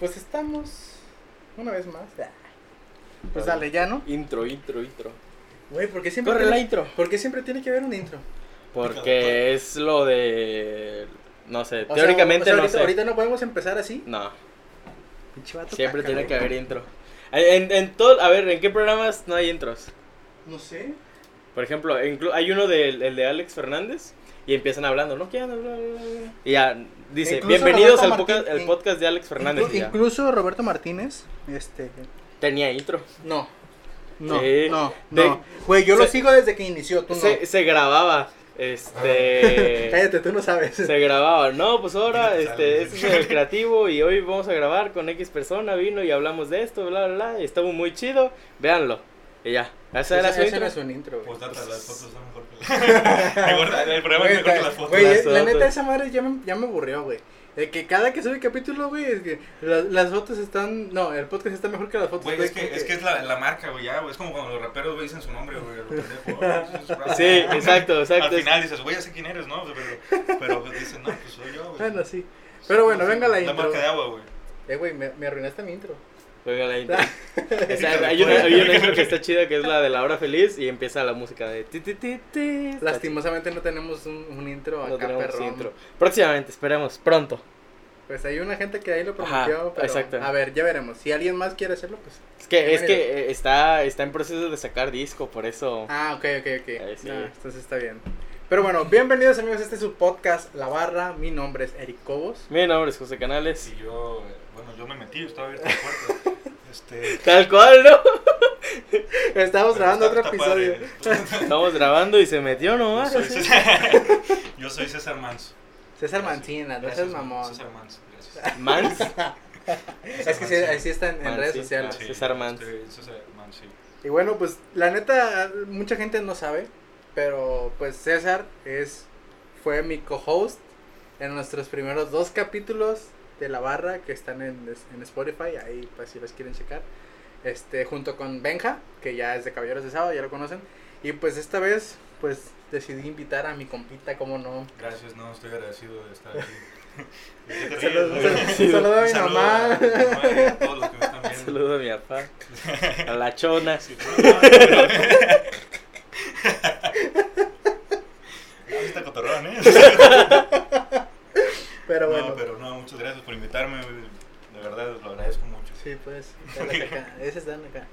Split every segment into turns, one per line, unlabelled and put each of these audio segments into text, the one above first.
Pues estamos una vez más. Ah. Pues dale, ya, ¿no?
Intro, intro, intro.
Güey, ¿por qué siempre
Corre la
tiene,
intro.
¿por qué siempre tiene que haber un intro?
Porque es lo de. No sé,
O sea,
teóricamente
o sea,
no
ahorita,
sé.
ahorita no podemos empezar así.
No, siempre tiene que haber intro. En, en todo, a ver, ¿en qué programas no hay intros?
No sé.
Por ejemplo, hay uno del el de Alex Fernández y empiezan hablando, ¿no? ¿Quién? Bla, bla, bla. Y ya dice,
Incluso
bienvenidos al, podcast de Alex Fernández.
Inclu-
y ya.
incluso Roberto Martínez, este,
Tenía intro.
no. No,
Sí.
no,
De-
no. Güey, yo lo
se-
sigo desde que inició, tú no.
Se, se grababa, este...
Cállate, tú no sabes.
Se grababa, no, pues ahora este, este es el creativo y hoy vamos a grabar con X persona, vino y hablamos de esto, bla, bla, bla, y estuvo muy chido, véanlo. Y ya, esa era su intro.
un intro.
Postdata, las fotos son mejor que Mejor- El programa es mejor que las fotos.
güey,
Las
la
fotos.
neta esa madre ya me, ya me aburrió, güey. De que cada que sube capítulo, güey, es que la- las fotos están, no, el podcast está mejor que las fotos.
Güey, es que, es que es la, la marca, güey, ya, güey. Es como cuando los raperos, güey, dicen su nombre, güey.
Sí, exacto, exacto.
Al final dices, güey, ya sé quién eres, ¿no? Pero, pero pues, dicen, no, pues soy yo, güey.
Bueno, sí. Pero bueno, venga la
La
intro.
marca de agua, güey.
Eh, güey, me, me arruinaste mi intro.
Juega la intro. O sea, hay, una, hay una intro que está chida que es la de la hora feliz y empieza la música de ti, ti, ti, ti. Está
Lastimosamente no tenemos un, un intro
chido. No
acá,
tenemos
perrón.
intro. Próximamente, esperemos, pronto.
Pues hay una gente que ahí lo
Ajá,
prometió, pero
exacto.
a ver, ya veremos. Si alguien más quiere hacerlo, pues.
Es que, es que eh, está, está en proceso de sacar disco, por eso.
Ah, ok, ok, ok.
Ahí sí.
No, entonces está bien. Pero bueno, bienvenidos amigos, este es su podcast La Barra. Mi nombre es Eric Cobos.
Mi nombre es José Canales.
Y yo, eh, yo me metí, estaba abierta la puerta. Este.
Tal cual, ¿no?
Estamos
pero
grabando
está-
otro
está
episodio.
padre.
Estamos grabando y se metió
Yo
nomás.
soy
así.
César, yo soy César Manso.
César. Mancina, no
Gracias,
seas mamón.
César Manso, gracias.
Mans.
Es que sí, ahí sí está en, en
Man,
redes
sí.
sociales.
Ah, César Mans.
este, César Mans, sí.
Y bueno, pues la neta, mucha gente no sabe, pero pues César es fue mi co-host en nuestros primeros dos capítulos de La Barra que están en, en Spotify, ahí pues si los quieren checar. Este, junto con Benja, que ya es de Caballeros de Sábado, ya lo conocen. Y pues esta vez, pues decidí invitar a mi compita, como no.
Gracias, no, estoy agradecido de estar aquí. ¿Qué te
Saludos- a mi
Saludo
mamá.
a mi a todos los que me están viendo.
Saludo a mi papá. A la chona.
Sí, no, no, pero- Ah, sí está cotorrón, ¿eh?
Pero
No,
bueno.
pero no, muchas gracias por invitarme. De verdad, lo agradezco mucho.
Sí, pues, dale acá. Ese están acá.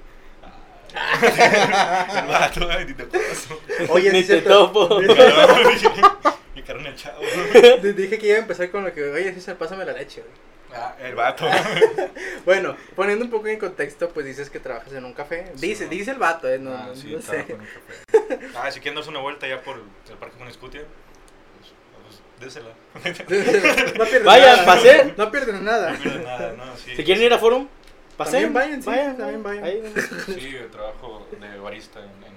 El vato, ay, ni te acuerdas.
Oye,
Ni te topo.
Mi carne el chavo.
Dije que iba a empezar con lo que, oye, César, pásame la leche, güey.
Ah, el vato.
Bueno, poniendo un poco en contexto, pues dices que trabajas en un café.
Sí,
Dice,
¿no?
dice el vato, eh, no,
Ah,
no-
sí,
no sé.
con un café. Ah, si quieren darse una vuelta ya por el parque con Escutia, désela.
no pierden
Vayan,
nada.
pasen.
No pierden nada.
No pierden nada, ¿no? Sí.
Si quieren ir a Forum, pasen.
También vayan, sí, también vayan.
Ahí.
Sí, yo trabajo de barista en, en,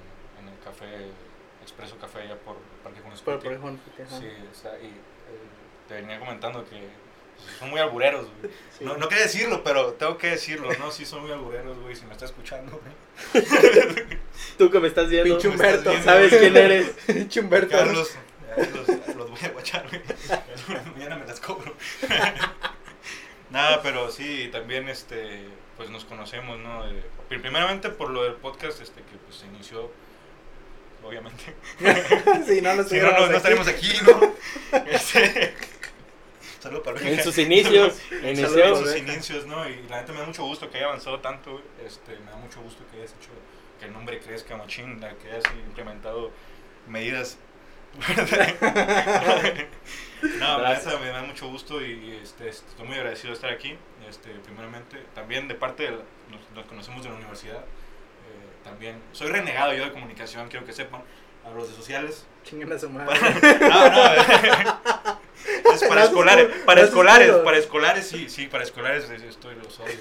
en el café, Expreso Café allá por Parque con
Por, ejemplo, ajá.
Sí, está ahí. eh, te venía comentando que pues, son muy albureros, güey.
Sí.
No, no quería decirlo, pero tengo que decirlo, ¿no? Sí, son muy albureros, güey, si me está escuchando, güey.
Tú que me estás viendo.
Pinche Humberto,
viendo,
¿Sabes
güey.
quién eres?
Pinche Humberto.
Carlos, eh, los, los voy a guachar, güey. Mañana me las cobro. Nada, pero sí, también, este, pues nos conocemos, ¿no? De- primeramente por lo del podcast, este, que pues se inició, obviamente.
sí, no, no,
Si no, no, no estaríamos aquí, ¿no? Este, para
En sus inicios.
en sus inicios, ¿no? Y la neta me da mucho gusto que haya avanzado tanto, este, me da mucho gusto que hayas hecho que el nombre crezca machín, la que hayas implementado medidas. no,
Gracias.
me da mucho gusto y este, estoy muy agradecido de estar aquí, este, primeramente, también de parte de, la- nos, nos conocemos de la universidad, eh, también, soy renegado yo de comunicación, quiero que sepan, a los de sociales,
Chinguen a su madre.
no, no. Es para escolares, para escolares, para escolares sí, sí, para escolares es- estoy los odio.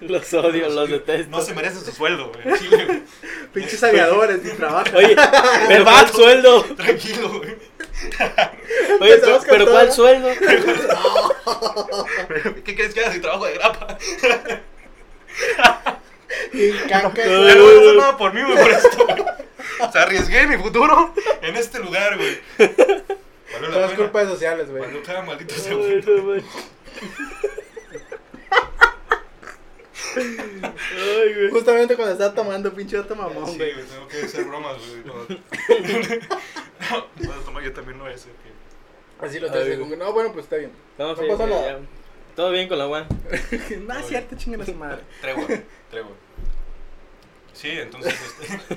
Los odio.
Los detesto.
No se merecen su sueldo, güey. Chile, güey.
Pinches aviadores, ni trabajan.
Oye, pero ¿cuál sueldo?
Tranquilo, güey.
Oye, pero, ¿cuál
¿no?
sueldo?
¿Qué crees que haga si trabajo de grapa?
Y caca,
Ya no voy a hacer nada por mí, güey, por esto. güey. O sea, arriesgué mi futuro en este lugar, güey. Valió la
Todo es
pena.
culpa de sociales, güey.
Cuando cada maldito segundo.
no. Ay, güey.
Justamente cuando estaba tomando, pinche otro mamón,
Sí,
güey.
tengo que hacer bromas, güey. cuando- No, bueno, toma, yo también lo voy a hacer. que-
Así lo haciendo.
güey.
No, bueno, pues está bien.
No,
No pasa nada.
ya. Todo bien con la one.
no, es cierto, chingan a su madre.
Tregua, tregua. Sí, entonces, este...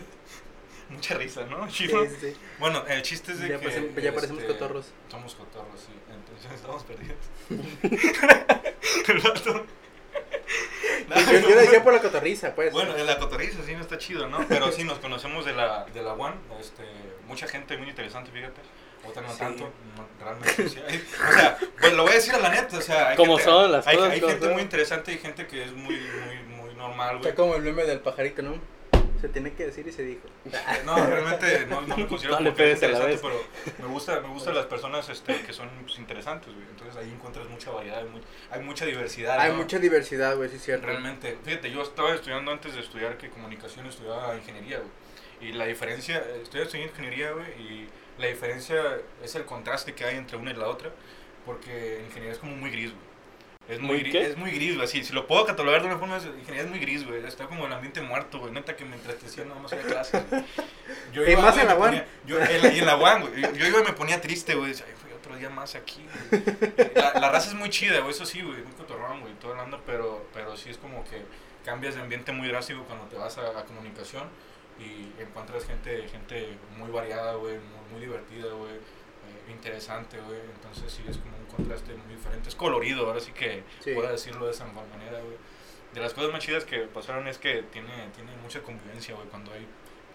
Mucha risa, ¿no?
Sí,
Chido.
sí, sí.
Bueno, el chiste es de
Ya
que...
parecemos- ya parecemos
este,
cotorros.
Somos cotorros, sí. Entonces estamos perdidos. el vato... No,
Yo, yo lo decía por la cotorriza, pues.
Bueno, en la cotorriza sí no está chido, ¿no? Pero sí nos conocemos de la, de la One, este, mucha gente muy interesante, fíjate. Otra no
Sí.
tanto, no, realmente sí. hay- o sea, pues lo voy a decir a la neta, o sea, hay
Como
gente,
son las
hay,
cosas,
hay gente
son.
muy interesante y gente que es muy, muy, muy normal, güey.
Está como el meme del pajarito, ¿no? Se tiene que decir y se dijo.
No, realmente no, no me considero
No le
como interesante, pero me gusta, me gustan las personas este, que son pues, interesantes, güey. Entonces ahí encuentras mucha variedad, hay, mu- hay mucha diversidad.
Hay
¿no?
mucha diversidad, güey, sí es cierto.
Realmente, fíjate, yo estaba estudiando antes de estudiar que comunicación, estudiaba ingeniería, güey. Y la diferencia, estoy estudiando ingeniería, güey, y la diferencia es el contraste que hay entre una y la otra, porque ingeniería es como muy gris, güey. Es muy,
¿Muy
gris,
qué?
es muy gris, güey, así, si lo puedo catalogar de una forma, es- ingeniería es muy gris, güey, está como el ambiente muerto, güey, neta que me entretecía nada más en clases. Yo
Y
iba,
más
güey,
en la
la- Y en la UAM, güey, yo, yo iba y me ponía triste, güey, decía, "Ay, güey, otro día más aquí, güey". La, la raza es muy chida, güey, eso sí, güey, muy cotorrón, güey, todo el ando, pero, pero sí es como que cambias de ambiente muy drástico cuando te vas a, a comunicación y encuentras gente, gente muy variada, güey, muy, muy divertida, güey, interesante, güey, entonces sí es como un contraste muy diferente, es colorido, ahora sí que
Sí.
puedo decirlo de esa manera, güey. De las cosas más chidas que pasaron es que tiene, tiene mucha convivencia, güey, cuando hay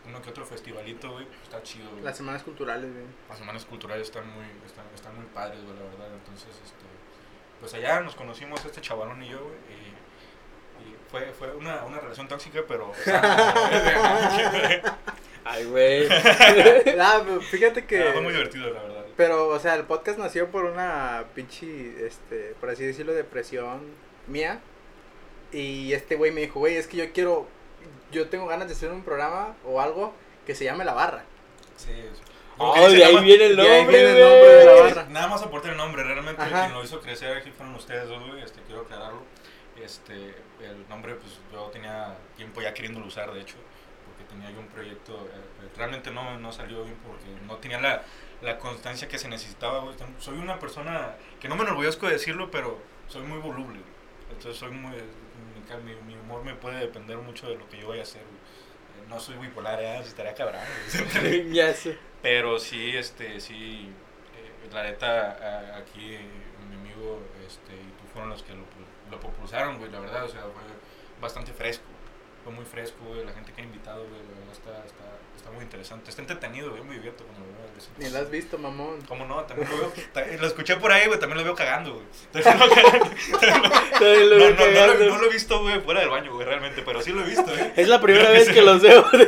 uno que otro festivalito, güey, está chido, güey.
Las semanas culturales, güey.
Las semanas culturales están muy, están, están muy padres, güey, la verdad. Entonces, este, pues allá nos conocimos este chavalón y yo, güey, y, y fue, fue una, una relación tóxica, pero...
Ay, güey.
Ah, pero fíjate que.
Ah, fue muy divertido, la verdad.
Pero, o sea, el podcast nació por una pinche, este, por así decirlo, depresión mía. Y este güey me dijo, güey, es que yo quiero, yo tengo ganas de hacer un programa o algo que se llame La Barra.
Sí.
Oh, de ahí
llama-
viene el
de ahí
nombre,
viene el nombre de la barra.
Nada más aportar el nombre, realmente
Ajá.
quien lo hizo crecer aquí fueron ustedes dos, güey, este, quiero aclararlo. Este, el nombre, pues yo tenía tiempo ya queriéndolo usar, de hecho, porque tenía yo un proyecto, eh, realmente no, no salió bien porque no tenía la, la constancia que se necesitaba, güey. Soy una persona que no me enorgullezco de decirlo, pero soy muy voluble, güey. entonces soy muy, mi, mi, humor me puede depender mucho de lo que yo vaya a hacer, güey. Eh, No soy bipolar, ¿eh? Estaría cabrón. güey.
ya sé.
Pero sí, este, sí, eh, la neta, a- aquí eh, mi amigo este, y tú fueron los que lo, lo propulsaron, güey, la verdad, o sea, fue bastante fresco, fue muy fresco, güey, la gente que ha invitado, güey, la verdad está, está, está muy interesante, está entretenido, güey, muy divierto cuando lo veo. eso.
Ni lo has visto, mamón.
¿Cómo no? También lo veo, lo escuché por ahí, güey, también lo veo cagando, güey. Cagando. No,
veo
no, no, lo,
cagando.
no lo he visto, güey, fuera del baño, güey, realmente, pero sí lo he visto, eh.
Es la primera
Creo
vez que los veo.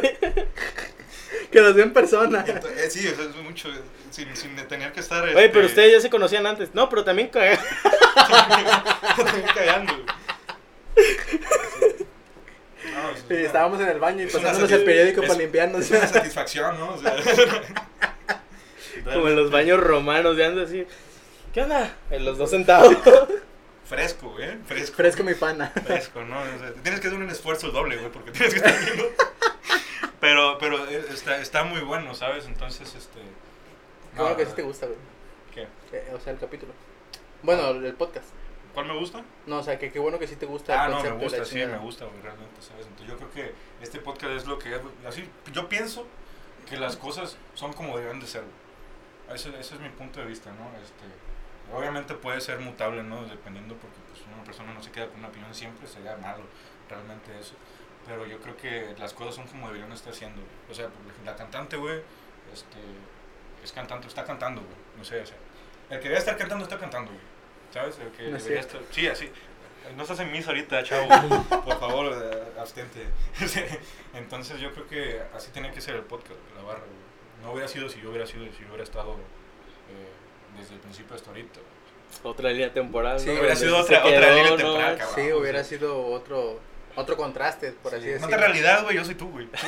Que los veo en persona.
Eh, sí, o sea, es mucho, eh, sin, sin tener que estar...
Oye,
este,
pero ustedes ya se conocían antes. No, pero también caga-
También cagando. güey. No, es
Sí,
una-
estábamos en el baño y pasándonos el periódico
es-
para limpiarnos.
Es una satisfacción, ¿no? O sea,
Como en los baños romanos, de ando así. ¿Qué onda? En los dos sentados.
Fresco, güey. Fresco.
Fresco mi pana.
Fresco, ¿no? O sea, tienes que hacer un esfuerzo doble, güey, porque tienes que estar viendo. Pero, pero eh, está, está muy bueno, ¿sabes? Entonces, este.
Bueno
no,
que sí te gusta, güey.
¿Qué?
Eh, o sea, el capítulo. Bueno, el podcast.
¿Cuál me gusta?
No, o sea, que qué bueno que sí te gusta
Ah,
el
no, me gusta, sí, me gusta, güey, realmente, ¿sabes? Entonces yo creo que este podcast es lo que es, así, yo pienso que las cosas son como deben de ser. Ese, ese es mi punto de vista, ¿no? Este, obviamente puede ser mutable, ¿no? Dependiendo, porque pues una persona no se queda con una opinión siempre, sería malo, realmente eso. Pero yo creo que las cosas son como deberían estar siendo. O sea, la cantante, güey, este, es cantante, está cantando, güey, no sé, o sea, el que debe estar cantando está cantando, güey. ¿Sabes? El que
No
debería estar, sí, así. No estás en misa ahorita, chavo. Por favor, abstente. Entonces yo creo que así tiene que ser el podcast, la barra. güey. No hubiera sido si yo hubiera sido, si yo hubiera estado eh, desde el principio hasta ahorita.
Otra línea temporal.
Sí,
¿no?
hubiera sido otra- otra línea
¿no?
temporal, cabrón.
Sí, hubiera
sí.
sido otro otro contraste, por así
Sí,
decirlo.
No te realidad, güey, yo soy tú, güey.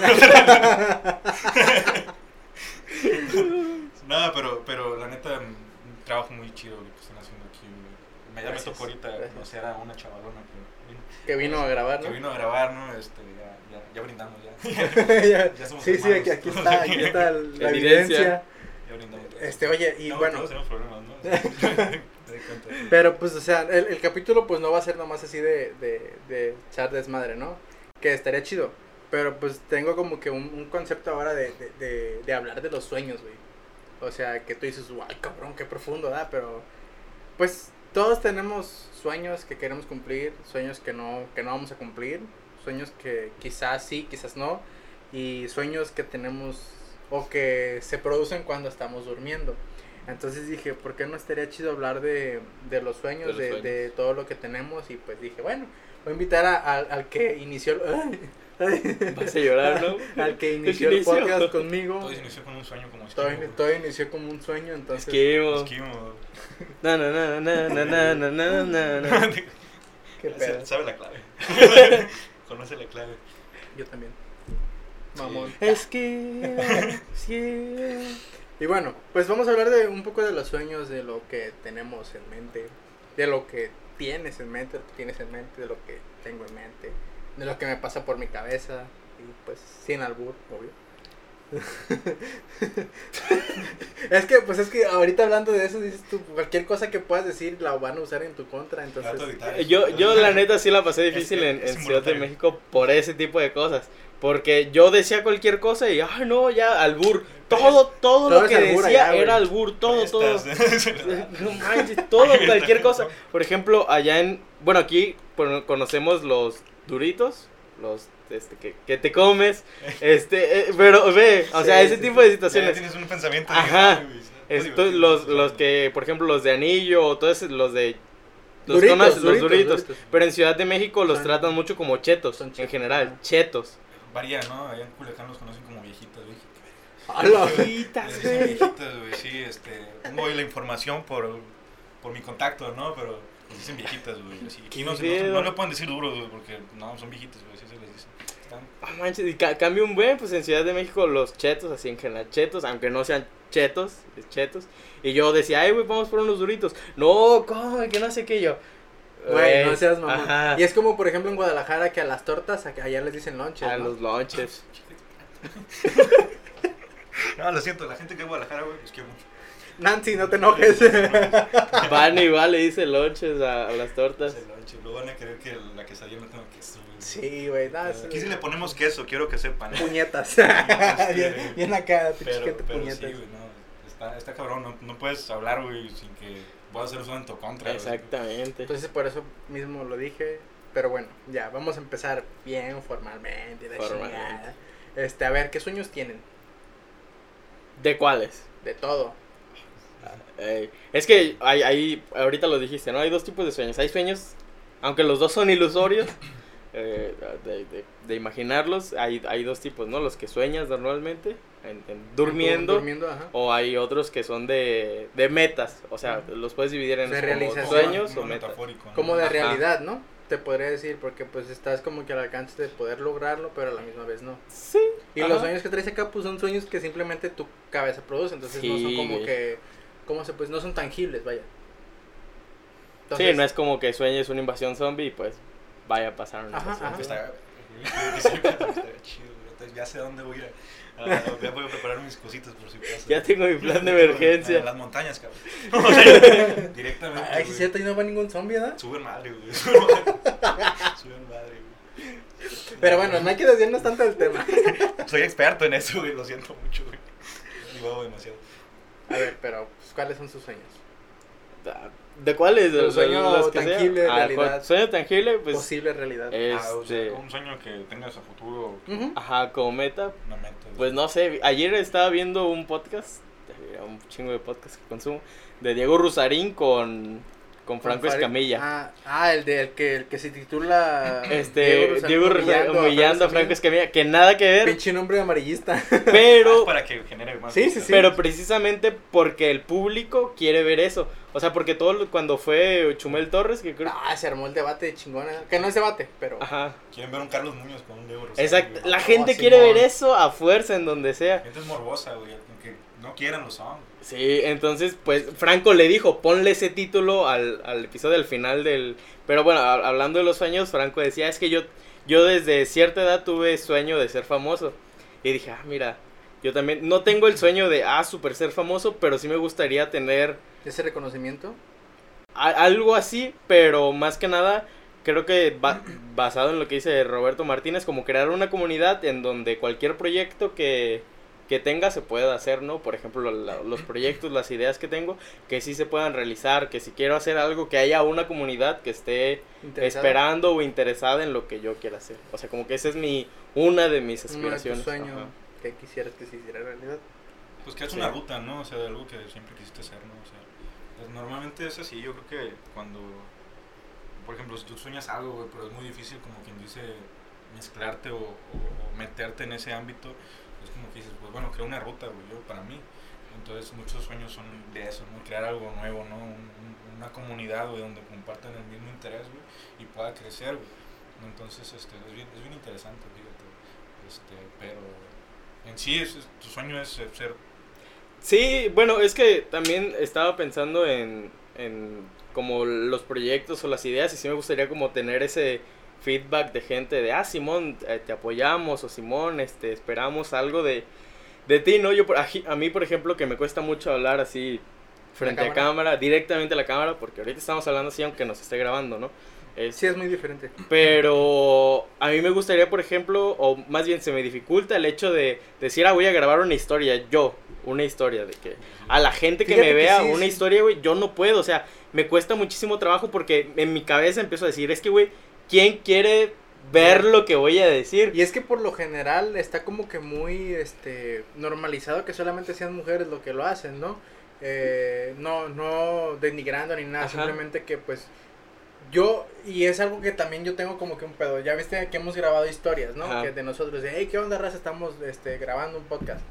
Nada, pero, pero la neta, un trabajo muy chido güey. Me, ya me tocó ahorita
gracias.
conocer a una chavalona que vino,
Que vino a grabar,
que
¿no?
vino a grabar, ¿no? Este, ya, ya, ya brindamos, ya.
Ya.
Ya somos
sí, sí, aquí,
hermanos.
aquí está, aquí está la
Evidencia.
ya brindamos.
Este, oye, y
No,
bueno,
Todos tenemos problemas, ¿no?
Pero pues, o sea, el, el capítulo pues no va a ser nomás así de, de, de echar desmadre, ¿no? Que estaría chido. Pero pues tengo como que un, un concepto ahora de, de, de, hablar de los sueños, güey. O sea, que tú dices, ay, cabrón, qué profundo, ¿da? Pero, pues, todos tenemos sueños que queremos cumplir, sueños que no, que no vamos a cumplir, sueños que quizás sí, quizás no, y sueños que tenemos o que se producen cuando estamos durmiendo. Entonces dije, ¿por qué no estaría chido hablar de, de los sueños,
De los
de,
sueños.
de todo lo que tenemos? Y pues dije, bueno, voy a invitar a- al- al que inició,
Vas a llorar, ¿no?
al que inició el
inició?
podcast conmigo.
Todo inició con un sueño como
Todo,
esquivo.
todo inició como un sueño, entonces...
Esquivo.
Esquivo.
Na, na, na, na, na, na, na, na, na.
Qué pedo.
Sabe- la clave. Conoce la clave.
Yo también. Mamón.
Esquivo. esquivo.
Y bueno, pues vamos a hablar de un poco de los sueños, de lo que tenemos en mente, de lo que tienes en mente, de lo que tienes en mente, de lo que tengo en mente, de lo que me pasa por mi cabeza, y pues sin albur, obvio. es que, pues es que ahorita hablando de eso, dices tú, cualquier cosa que puedas decir la van a usar en tu contra, entonces...
Yo, yo la neta sí la pasé difícil
Es-
en,
es
en Ciudad de. México por ese tipo de cosas. Porque yo decía cualquier cosa y, ay no, ya, albur. Todo, todo,
Todo
lo que
albur
decía
allá,
era albur, todo, todo. No manches, todo, cualquier cosa. Por ejemplo, allá en, bueno, aquí conocemos los duritos, los este, que, que te comes, este, eh, pero ve, o sea, ese
sí,
tipo de
Ya
situaciones.
tienes un pensamiento.
Ajá.
de, "Ay, güey,
Esto,
divertido".
los, los que, por ejemplo, los de anillo, o todos los de... Los,
Duritos,
conoces, los
duritos,
duritos.
duritos.
Pero en Ciudad de México los
Son-
tratan mucho como chetos,
son
en general, chetos.
Varía, ¿no? Allá en Culiacán los conocen como viejitas, güey. Les dicen viejitas, güey, sí, este. Tengo la información por, por mi contacto, ¿no? Pero les dicen viejitas, güey. no, se- no, no le pueden decir duro, güey, porque no, son viejitas, güey, así se les dice. Están
Ah, manches, y ca- cambia un buen, pues en Ciudad de México los chetos, así en general, chetos, aunque no sean chetos, es chetos. Y yo decía, ay, güey, vamos por unos duritos. No, ¿cómo? Que no sé qué yo.
Güey, no seas mamón.
Ajá,
Y es como, por ejemplo, en Guadalajara, que a las tortas, a- allá les dicen lonches,
a
¿no?
los lonches.
No, lo siento, la gente que es de Guadalajara, güey, los quiero mucho.
Nancy, no te enojes.
Van igual le dice lonches a, a las tortas.
Luego van a creer que la quesadilla no tengo queso, güey.
sí, güey, nada, sí.
Aquí sí le ponemos queso, quiero que sepan. ¿eh?
Puñetas. Bien, bien acá,
Pero, pero
puñetas.
sí, güey, no. Está, está cabrón, no, no puedes hablar, güey, sin que puedas hacer uso en tu contra. güey.
Exactamente.
Entonces, por eso mismo lo dije. Pero bueno, ya, vamos a empezar bien formalmente. La
Formalmente.
Este, a ver, ¿qué sueños tienen?
¿De cuáles?
De todo.
Eh, es que hay, hay, ahorita lo dijiste, ¿no? Hay dos tipos de sueños. Hay sueños, aunque los dos son ilusorios, eh, de, de- de imaginarlos, hay, hay dos tipos, ¿no? Los que sueñas normalmente, en- en- durmiendo,
Durmiendo, ajá.
o hay otros que son de, de metas, o sea, los puedes dividir en
De
como
realización.
sueños
Como
o metas.
¿no?
Como de
Ajá.
realidad, ¿no? Te podría decir, porque pues estás como que al alcance de poder lograrlo, pero a la misma vez no.
Sí.
Y
ajá.
los sueños que traes acá, pues son sueños que simplemente tu cabeza produce, entonces no son como que, ¿cómo se pues? No son tangibles, vaya.
Sí, no es como que sueñes una invasión zombie y pues vaya a pasar una
Ajá,
invasión
ajá.
ya sé dónde voy a ir. ya voy a preparar mis cositas por si pasa.
Ya tengo mi plan de
En
emergencia.
las montañas, cabrón. O sea, Directamente.
Ay,
güey.
cierto, y no va ningún zombie, ¿verdad?
Suben madre, güey. Suben madre. Güey.
Pero bueno, no hay que desviarnos tanto del tema.
Soy experto en eso, güey. Lo siento mucho, güey. Demasiado.
A ver, pero, pues, ¿cuáles son sus sueños?
¿De cuáles? De los que sea.
tangible,
Ah,
realidad.
Sueño tangible, pues.
Posible realidad.
Ah, o sea,
Este.
un sueño que tengas a futuro.
Ajá, como meta.
Una meta.
Pues no sé, ayer estaba viendo un podcast, eh, un chingo de podcast que consumo, de Diego Rusarín con, con Franco
Fari-
Escamilla.
Ah, ah, el, de, el, que, el que se titula
este, Diego Rusarín humillando a Franco Escamilla, que nada que ver,
Pinche nombre amarillista.
pero,
Ah, para que genere más.
Sí, sí, sí.
pero precisamente porque el público quiere ver eso. O sea, porque todo lo- cuando fue Chumel Torres, que creo...
Ah, se armó el debate de chingona. Que no es debate, pero.
Ajá,
Quieren ver un Carlos Muñoz con un Diego Rosario.
exacto. La gente quiere ver eso a fuerza en donde sea.
Gente es morbosa, güey. Aunque no quieran lo son.
Sí, entonces, pues Franco le dijo, ponle ese título al, al episodio al final del... Pero bueno, a- hablando de los sueños, Franco decía, es que yo, yo desde cierta edad tuve sueño de ser famoso. Y dije, ah, mira, yo también no tengo el sueño de, ah, super ser famoso, pero sí me gustaría tener
Ese reconocimiento.
a- algo así, pero más que nada creo que ba- basado en lo que dice Roberto Martínez, como crear una comunidad en donde cualquier proyecto que, que tenga se pueda hacer, ¿no? Por ejemplo, la- los proyectos, las ideas que tengo, que sí se puedan realizar, que si quiero hacer algo, que haya una comunidad que esté esperando o interesada en lo que yo quiera hacer. O sea, como que esa es mi, una de mis
Uno de
aspiraciones. ajá.
que quisieras que se hiciera realidad.
Pues que es
Sí.
una ruta, ¿no? O sea, de algo que siempre quisiste hacer, ¿no? O sea, pues normalmente es así. Yo creo que cuando, por ejemplo, si tú sueñas algo, güey, pero es muy difícil, como quien dice, mezclarte o, o- o meterte en ese ámbito, que dices, pues bueno, creo una ruta, güey, yo para mí. Entonces, muchos sueños son de eso, ¿no? Crear algo nuevo, ¿no? Un- un- una comunidad, güey, donde compartan el mismo interés, güey, y pueda crecer, güey. Entonces, este, es bien, es bien interesante, fíjate. Este, pero en sí, es, es- tu sueño es ser- ser
Sí, bueno, es que también estaba pensando en, en como los proyectos o las ideas y sí me gustaría como tener ese feedback de gente de, ah, Simón, eh, te apoyamos o Simón, este, esperamos algo de, de ti, ¿no? Yo, a, a mí, por ejemplo, que me cuesta mucho hablar así frente a
cámara?
cámara, directamente a la cámara, porque ahorita estamos hablando así aunque nos esté grabando, ¿no? Es-
Sí, es muy diferente.
pero a mí me gustaría, por ejemplo, o más bien se me dificulta el hecho de decir, ah, voy a grabar una historia, yo, una historia, de que a la gente que
Fíjate
me
que
vea
sí,
una
sí.
historia, güey, yo no puedo, o sea, me cuesta muchísimo trabajo porque en mi cabeza empiezo a decir, es que, güey, ¿quién quiere ver lo que voy a decir?
Y es que por lo general está como que muy este normalizado que solamente sean mujeres lo que lo hacen, ¿no? Eh, no, no denigrando ni nada,
Ajá.
simplemente que pues yo, y es algo que también yo tengo como que un pedo, ya viste que hemos grabado historias, ¿no?
Ajá.
Que de nosotros, de, hey, ¿qué onda, raza? Estamos este, grabando un podcast.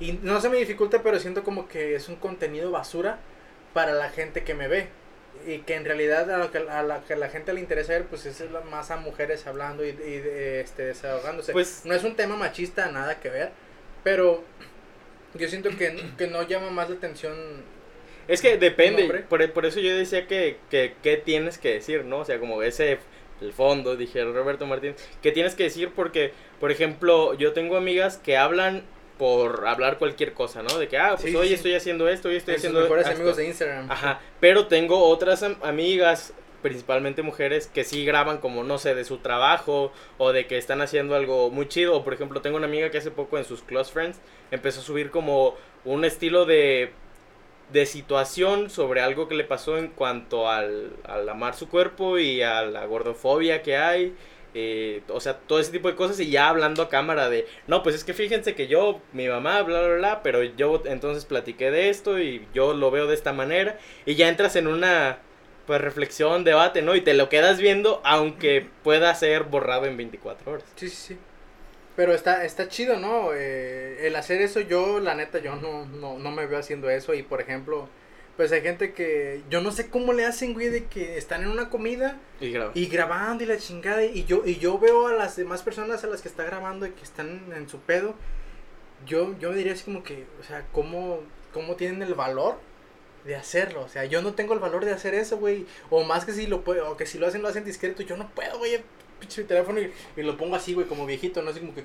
Y no se me dificulta, pero siento como que es un contenido basura para la gente que me ve. Y que en realidad a lo que a la que la gente le interesa ver, pues es la- más a mujeres hablando y, este, desahogándose.
Pues-
no es un tema machista, nada que ver. Pero yo siento que, que no llama más la atención.
Es que depende, por, por eso yo decía que, que, que tienes que decir, ¿no? O sea, como ese, el fondo, dije Roberto Martínez, que tienes que decir porque, por ejemplo, yo tengo amigas que hablan por hablar cualquier cosa, ¿no? De que, ah, pues
Sí,
hoy
sí.
estoy haciendo esto, hoy estoy haciendo
mejores
esto.
amigos de Instagram.
Ajá, pero tengo otras am- amigas, principalmente mujeres, que sí graban como, no sé, de su trabajo o de que están haciendo algo muy chido. O, por ejemplo, tengo una amiga que hace poco en sus Close Friends empezó a subir como un estilo de, de situación sobre algo que le pasó en cuanto al, al amar su cuerpo y a la gordofobia que hay. Eh, o sea, todo ese tipo de cosas y ya hablando a cámara de, no, pues es que fíjense que yo, mi mamá, bla, bla, bla, pero yo entonces platiqué de esto y yo lo veo de esta manera y ya entras en una, pues, reflexión, debate, ¿no? Y te lo quedas viendo aunque pueda ser borrado en 24 horas.
Sí, sí, sí. Pero está, está chido, ¿no? Eh, el hacer eso, yo, la neta, yo no, no, no me veo haciendo eso. Y por ejemplo, pues hay gente que yo no sé cómo le hacen, güey, de que están en una comida
Y graba.
y grabando y la chingada. Y yo, y yo veo a las demás personas a las que está grabando y que están en su pedo. Yo, yo diría así como que, o sea, ¿cómo, cómo tienen el valor de hacerlo? O sea, yo no tengo el valor de hacer eso, güey. O más que si lo puedo, o que si lo hacen, lo hacen discreto. Yo no puedo, güey. Pinche teléfono y, y lo pongo así, güey, como viejito, ¿no? Así como que.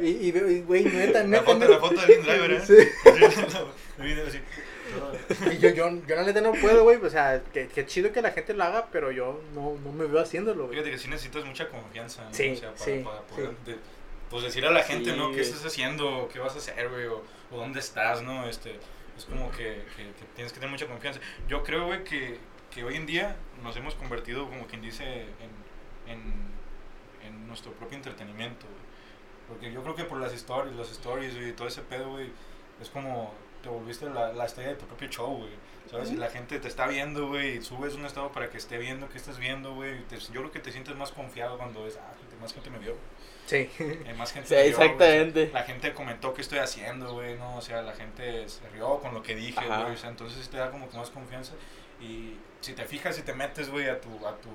Y, güey, neta,
La
neta.
foto,
no-
la foto del InDriver, ¿eh?
Sí. Y yo, yo, yo la neta no puedo, güey. O sea, que, que chido que la gente lo haga, pero yo no, no me veo haciéndolo, güey.
Fíjate que sí necesitas mucha confianza, ¿no?
Sí,
o sea, para,
sí,
para poder
sí.
de- pues decir a la gente,
Sí,
¿no? ¿Qué estás haciendo? ¿Qué vas a hacer, güey? O, o dónde estás, ¿no? Este, es como que, que- que tienes que tener mucha confianza. Yo creo, güey, que, que hoy en día nos hemos convertido, como quien dice, en, en, en nuestro propio entretenimiento, güey. Porque yo creo que por las stories, los stories, y todo ese pedo, güey, es como te volviste la, la estrella de tu propio show, güey. ¿Sabes? Y la gente te está viendo, güey, y subes un estado para que esté viendo qué estás viendo, güey. y Yo creo que te sientes más confiado cuando ves, ah, gente, más gente me vio.
Sí.
eh, más gente
Sí,
me vio,
exactamente.
sea, la gente comentó qué estoy haciendo, güey, ¿no? O sea, la gente se rió con lo que dije, güey. O sea, entonces te da como que más confianza. Y si te fijas, si te metes, güey, a tu, a, tu,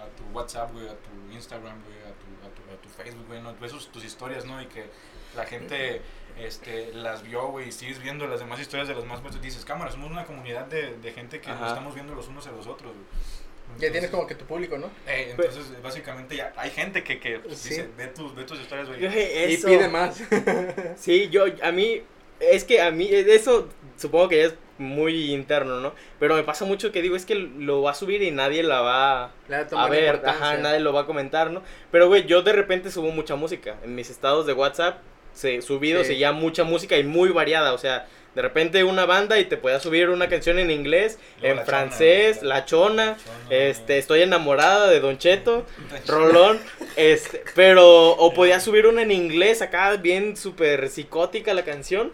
a tu WhatsApp, güey, a tu Instagram, güey, a tu, a tu, a tu Facebook, güey, ¿no? ves tus historias, ¿no? Y que la gente este, las vio, güey, y sigues viendo las demás historias de los más muertos. Dices, cámara, somos una comunidad de, de gente que nos estamos viendo los unos a los otros, güey.
ya tienes como que tu público, ¿no?
Eh, entonces, básicamente, ya hay gente que, que dice, ve tus, ve tus historias, güey.
Y pide más.
sí, yo, a mí, es que a mí, eso supongo que es muy interno, ¿no? Pero me pasa mucho que digo, es que lo va a subir y nadie la va a ver, ajá, nadie lo va a comentar, ¿no? Pero, güey, yo de repente subo mucha música en mis estados de WhatsApp se, subido, se llama mucha música y muy variada, o sea, de repente una banda y te pueda subir una canción en inglés, en francés, la, chona, este, estoy enamorada de Don Cheto, Rolón, este, pero, o podía subir una en inglés acá, bien súper psicótica la canción,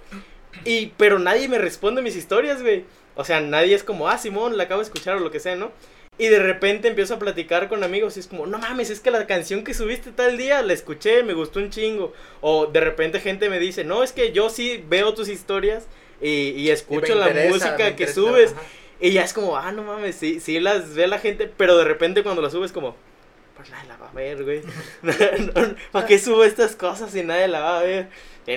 y, pero nadie me responde mis historias, güey, o sea, nadie es como, ah, Simón, la acabo de escuchar o lo que sea, ¿no? Y de repente empiezo a platicar con amigos y es como, no mames, es que la canción que subiste tal día la escuché, me gustó un chingo. O de repente gente me dice, no, es que yo sí veo tus historias y, y escucho la música que subes. Y ya es como, ah, no mames, sí, sí las ve la gente, pero de repente cuando la subes como, pues nadie la va a ver, güey. ¿Para qué subo estas cosas si nadie la va a ver?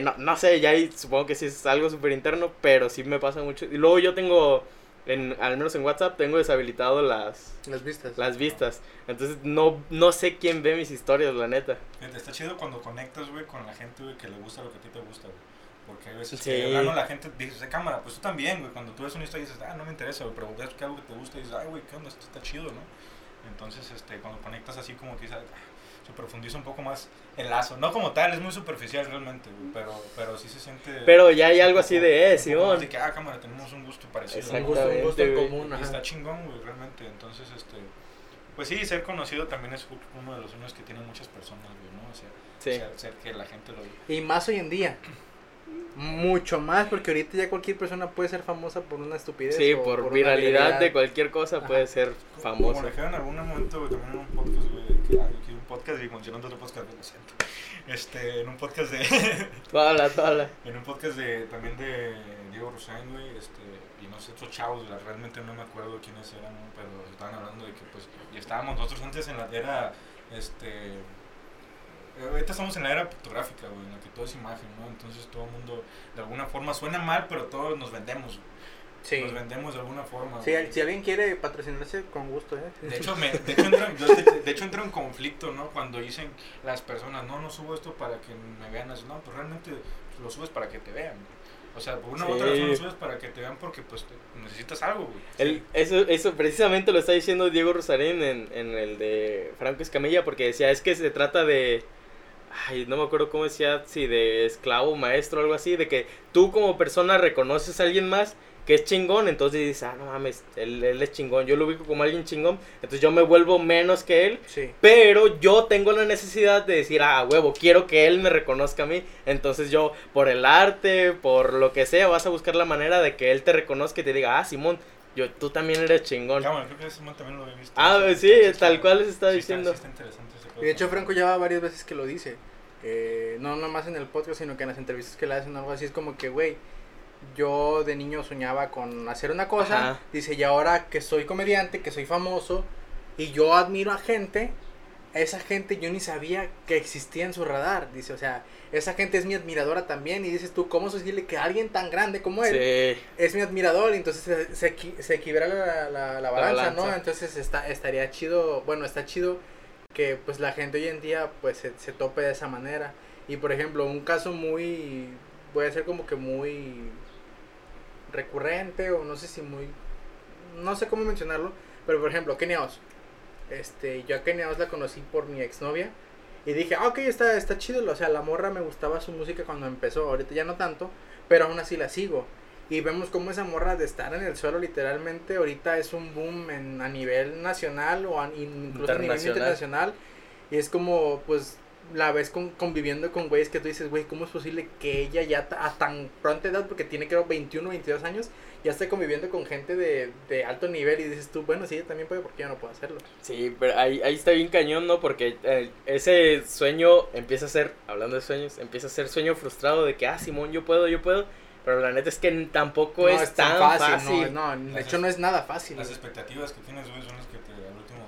no, no sé, ya ahí supongo que sí es algo súper interno, pero sí me pasa mucho. Y luego yo tengo en, al menos en WhatsApp tengo deshabilitado las
las vistas.
Las vistas. Entonces no no sé quién ve mis historias, la neta.
está chido cuando conectas, güey, con la gente, güey, que le gusta lo que a ti te gusta, güey. Porque hay veces que hablando la gente dice, de cámara, pues tú también, güey, cuando tú ves una historia dices, ah, no me interesa, güey, pero ves que algo que te gusta y dices, ay, güey, qué onda, esto está chido, ¿no? Entonces, este, cuando conectas así como que dices, ah, se profundiza un poco más el lazo. No como tal, es muy superficial realmente, pero, pero sí se siente...
Pero ya hay algo así de, eh, Simón.
De que, ah, cámara, tenemos un gusto parecido.
Un gusto, un gusto en común.
Y está chingón, güey, realmente. Entonces, este... Pues sí, ser conocido también es uno de los sueños que tienen muchas personas, güey, ¿no? O sea, sí. ser, que la gente lo...
Y más hoy en día. Mucho más, porque ahorita ya cualquier persona puede ser famosa por una estupidez.
Sí, por, viralidad de cualquier cosa puede ser famosa.
Como dijeron en algún momento, güey, también en un podcast, güey, que un podcast y mencionando otro podcast, lo siento. Este, en un podcast de.
Toda toda
En un podcast de, también de Diego Rosain, güey, este, y no sé, otros chavos, realmente no me acuerdo quiénes eran, pero estaban hablando de que, pues, y estábamos nosotros antes en la era, este ahorita estamos en la era fotográfica, güey, en la que todo es imagen, ¿no? Entonces todo el mundo, de alguna forma, suena mal, pero todos nos vendemos. Sí. Nos vendemos de alguna forma.
Sí, si alguien quiere patrocinarse, con gusto, ¿eh?
De hecho, me, de, hecho entro, de, hecho entro en conflicto, ¿no? Cuando dicen las personas, no, no subo esto para que me vean así. No, pues realmente lo subes para que te vean. O sea, por una u otra razón lo subes para que te vean porque pues necesitas algo, güey.
El, eso, eso precisamente lo está diciendo Diego Rosarín en, en el de Franco Escamilla porque decía, es que se trata de ay, no me acuerdo cómo decía, si de esclavo, maestro, algo así, de que tú como persona reconoces a alguien más que es chingón, entonces dices, ah, no mames, él, es chingón, yo lo ubico como alguien chingón, entonces yo me vuelvo menos que él, pero yo tengo la necesidad de decir, ah, huevo, quiero que él me reconozca a mí, entonces yo, por el arte, por lo que sea, vas a buscar la manera de que él te reconozca y te diga, ah, Simón, yo, tú también eres chingón.
creo que Simón también lo había visto.
Ah, sí, tal cual les está diciendo.
Y de hecho, Franco ya va varias veces que lo dice. Eh, no nomás en el podcast, sino que en las entrevistas que le hacen algo así. Es como que, güey, yo de niño soñaba con hacer una cosa. Dice, y ahora que soy comediante, que soy famoso, y yo admiro a gente, esa gente yo ni sabía que existía en su radar. Dice, o sea, esa gente es mi admiradora también. Y dices tú, ¿cómo es posible que alguien tan grande como él es mi admirador? Y entonces se, se, se equilibra la, la, la, balanza, ¿no? Entonces está, estaría chido, bueno, está chido que pues la gente hoy en día pues se, tope de esa manera. Y por ejemplo, un caso muy, voy a ser como que muy recurrente o no sé si muy, no sé cómo mencionarlo, pero por ejemplo, Kenia Oz. Este, yo a Kenia Oz la conocí por mi exnovia y dije, ah, ok, está, está chido, o sea, la morra me gustaba su música cuando empezó, ahorita ya no tanto, pero aún así la sigo. Y vemos cómo esa morra de estar en el suelo literalmente ahorita es un boom en, a nivel nacional o incluso a nivel internacional. Y es como, pues, la ves con, conviviendo con güeyes que tú dices, güey, ¿cómo es posible que ella ya a tan pronta edad, porque tiene creo 21, 22 años, ya esté conviviendo con gente de, de alto nivel y dices tú, bueno, sí, ella también puede, porque yo no puedo hacerlo?
Sí, pero ahí, ahí está bien cañón, ¿no? Porque eh, ese sueño empieza a ser, hablando de sueños, empieza a ser sueño frustrado de que, ah, Simón, yo puedo, yo puedo Pero la neta es que tampoco
No
es, tan fácil.
No, no, de
Las
hecho no es nada fácil.
Las expectativas que tienes, güey, son las que te.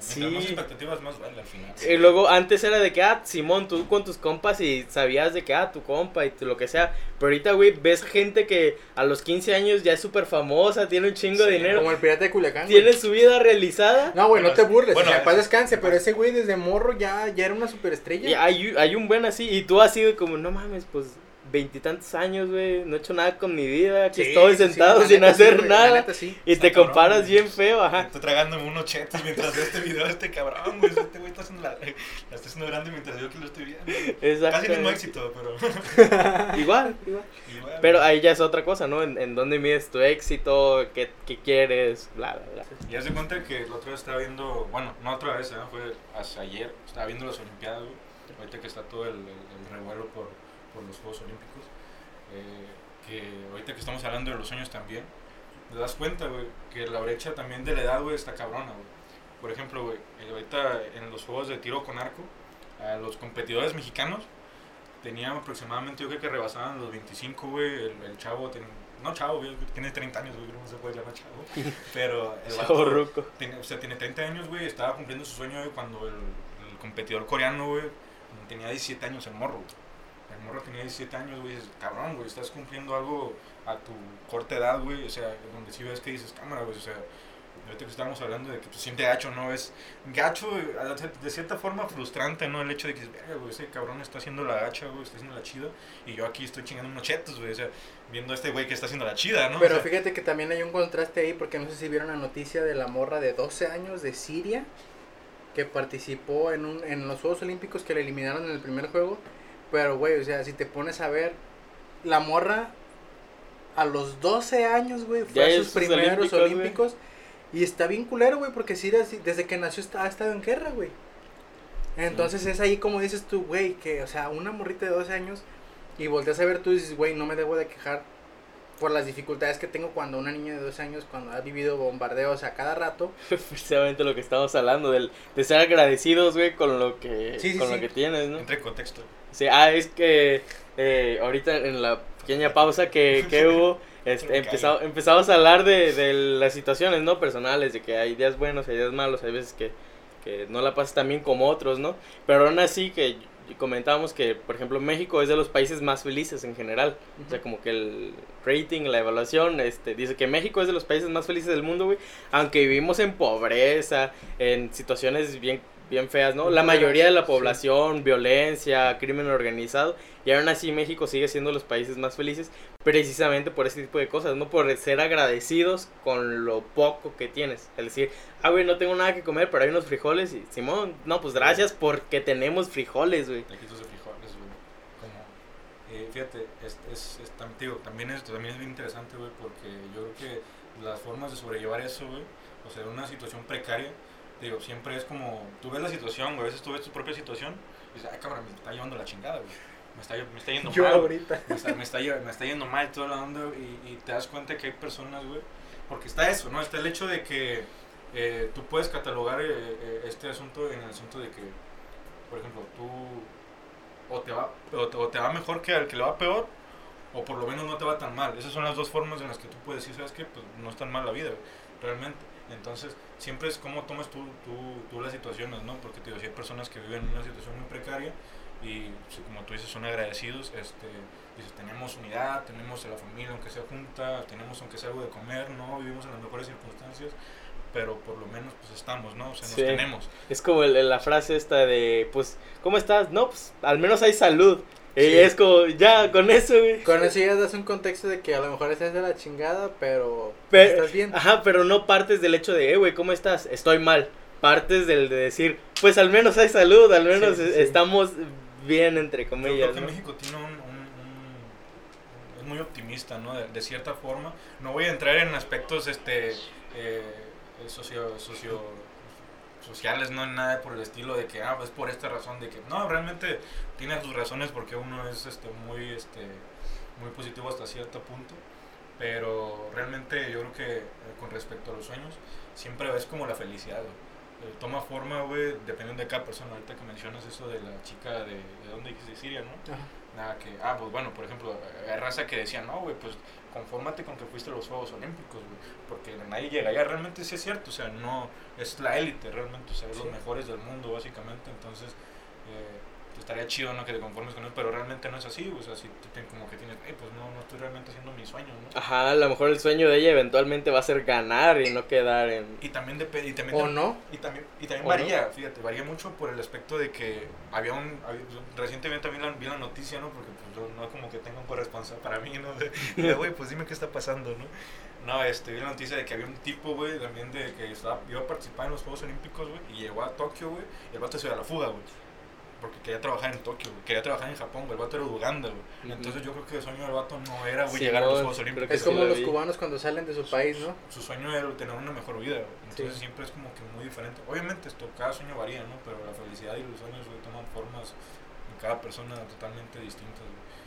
Sí.
Mientras más expectativas, más duele al final.
Y luego antes era de que, ah, Simón, tú con tus compas y sabías de que, ah, tu compa y lo que sea. Pero ahorita, güey, ves gente que a los 15 años ya es súper famosa, tiene un chingo de dinero,
Como el pirata de Culiacán. güey.
tiene su vida realizada.
No, güey, no te burles.
Bueno,
o sea, paz
es-
descanse, pero ese güey desde morro ya, ya era una superestrella.
Y hay, hay un buen así, y tú así de como, no mames, pues veintitantos años, güey, no he hecho nada con mi vida, aquí
Sí,
estoy
sí,
sentado sin
neta
hacer nada.
neta sí.
Y te
cabrón,
comparas
güey.
bien feo, ajá.
Estoy tragándome unos chetos mientras veo este video de este cabrón, güey. Este güey está haciendo la, la está haciendo grande mientras yo que lo estoy viendo.
Exacto.
Casi mismo éxito, pero.
Igual, igual.
igual.
Pero ahí ya es otra cosa, ¿no? En, en dónde mides tu éxito, qué, qué quieres, bla, bla, bla.
Y haz de cuenta que la otra vez estaba viendo, bueno, no otra vez, ¿eh? fue hasta ayer, estaba viendo las Olimpiadas, güey. Ahorita que está todo el, el- el revuelo por, por los Juegos Olímpicos. eh, que ahorita que estamos hablando de los sueños también, te das cuenta, güey, que la brecha también de la edad, güey, está cabrona, güey. Por ejemplo, güey, ahorita en los juegos de tiro con arco, a los competidores mexicanos tenían aproximadamente, yo creo que rebasaban los 25, güey. El, el chavo, ten- no chavo, güey, tiene 30 años, güey, no se puede llamar chavo. Pero el vato tiene, o sea, tiene 30 años, güey, estaba cumpliendo su sueño, güey, cuando el, el competidor coreano, güey, tenía 17 años, el morro, güey. El morro tenía 17 años, güey, dices, cabrón, güey, estás cumpliendo algo a tu corta edad, güey, o sea, donde sí ves que dices, cámara, güey, o sea, ahorita que estábamos hablando de que pues, siente gacho, ¿no? Es gacho, de cierta forma frustrante, ¿no? El hecho de que, verga, güey, ese cabrón está haciendo la gacha, güey, está haciendo la chida, y yo aquí estoy chingando unos chetos, güey, o sea, viendo a este güey que está haciendo la chida, ¿no?
Pero
O sea,
fíjate que también hay un contraste ahí, porque no sé si vieron la noticia de la morra de 12 años de Siria, que participó en, un, en los Juegos Olímpicos que la eliminaron en el primer juego. Pero, güey, o sea, si te pones a ver, la morra a los 12 años, güey, fue
Ya
a sus primeros
olímpicos.
Y está bien culero, güey, porque sí, desde que nació está, ha estado en guerra, güey. Entonces es ahí como dices tú, güey, que, o sea, una morrita de 12 años y volteas a ver tú y dices, güey, no me debo de quejar por las dificultades que tengo cuando una niña de 12 años, cuando ha vivido bombardeos a cada rato.
Precisamente lo que estamos hablando, del, de ser agradecidos, güey, con lo que,
Sí, sí,
con
sí.
lo que tienes, ¿no?
Entre en contexto.
Sí, ah, es que eh, ahorita en la pequeña pausa que, que hubo, este,
Me
empezamos, empezamos a hablar de, de las situaciones, ¿no? Personales, de que hay días buenos, hay días malos, hay veces que, que no la pasas tan bien como otros, ¿no? Pero aún así que comentábamos que, por ejemplo, México es de los países más felices en general. O sea, como que el rating, la evaluación, este, dice que México es de los países más felices del mundo, güey. Aunque vivimos en pobreza, en situaciones bien, bien feas, ¿no? La mayoría de la
Sí.
población, violencia, crimen organizado. Y aún así México sigue siendo los países más felices precisamente por ese tipo de cosas, ¿no? Por ser agradecidos con lo poco que tienes. Es decir, ah, güey, no tengo nada que comer, pero hay unos frijoles. Y Simón, no, pues gracias porque tenemos frijoles, güey.
taquitos de frijoles, güey. Como, eh, fíjate, es, es, es también, es, también es bien interesante, güey, porque yo creo que las formas de sobrellevar eso, güey, o sea, una situación precaria, digo, siempre es como, tú ves la situación, güey, a veces tú ves tu propia situación y dices, ay, cabrón, me está llevando la chingada, güey. Me está, me está yendo
Yo
mal.
ahorita.
me está, me, está, me está yendo mal toda la onda y, y te das cuenta que hay personas, güey, porque está eso, ¿no? Está el hecho de que eh, tú puedes catalogar eh, eh, este asunto en el asunto de que, por ejemplo, tú o te va, o te, o te va mejor que al que le va peor, o por lo menos no te va tan mal. Esas son las dos formas en las que tú puedes decir, ¿sabes qué? Pues no es tan mal la vida, realmente. Entonces, siempre es cómo tomas tú, tú, tú las situaciones, ¿no? Porque te digo, si hay personas que viven en una situación muy precaria y, como tú dices, son agradecidos, este, dices, tenemos unidad, tenemos a la familia aunque sea junta, tenemos aunque sea algo de comer, ¿no? Vivimos en las mejores circunstancias, pero por lo menos pues estamos, ¿no? O sea, nos
Sí.
tenemos.
Es como el- la frase esta de, pues, ¿cómo estás? No, pues, al menos hay salud. Y
Sí.
es como, ya, con eso, güey.
Con eso ya das un contexto de que a lo mejor estás de la chingada, pero
Pe-
estás bien.
Ajá, pero no partes del hecho de, eh, güey, ¿cómo estás? Estoy mal. Partes del de decir, pues al menos hay salud, al menos
Sí, sí, sí.
estamos bien, entre
Yo
comillas.
creo que
¿no?
México tiene un, un- un- es muy optimista, ¿no? De, de cierta forma. No voy a entrar en aspectos este eh, socio, socio sociales, no nada por el estilo de que ah, es por esta razón de que no, realmente tiene sus razones porque uno es este muy este muy positivo hasta cierto punto, pero realmente yo creo que eh, con respecto a los sueños siempre ves como la felicidad, eh, toma forma, güey, dependiendo de cada persona. Ahorita que mencionas eso de la chica de, ¿de dónde dijiste? Siria, ¿no? Nada que, ah, pues bueno, por ejemplo, hay raza que decía, no, güey, pues confórmate con que fuiste a los Juegos Olímpicos, güey, porque nadie llega allá. Realmente sí es cierto, o sea, no, es la élite realmente, o sea, es
Sí.
los mejores del mundo, básicamente. Entonces, eh, estaría chido, ¿no? Que te conformes con eso, pero realmente no es así, o sea, si te- como que tienes, eh, pues no, no estoy realmente haciendo mi sueño, ¿no?
Ajá, a lo mejor el sueño de ella eventualmente va a ser ganar y no quedar en...
Y también depende, y también
¿O no?
Y también, y también
¿O
varía, fíjate, varía mucho por el aspecto de que había un, había- recientemente también la, vi la noticia, ¿no? Porque pues yo no es como que tenga un corresponsal para mí, ¿no? De, de, güey, pues dime qué está pasando, ¿no? No, este, vi la noticia de que había un tipo, güey, también de que estaba, iba a participar en los Juegos Olímpicos, güey, y llegó a Tokio, güey, y el vato se dio a la fuga, güey. Porque quería trabajar en Tokio, güey, quería trabajar en Japón, güey, el vato era de Uganda, güey. Entonces yo creo que el sueño del vato no era, güey,
Sí,
llegar a los Juegos Olímpicos.
Es como
lo
los cubanos cuando salen de su país, ¿no?
su sueño era tener una mejor vida, güey. entonces
Sí.
siempre es como que muy diferente. Obviamente esto, cada sueño varía, ¿no? Pero la felicidad y los sueños güey, toman formas en cada persona totalmente distintas. güey.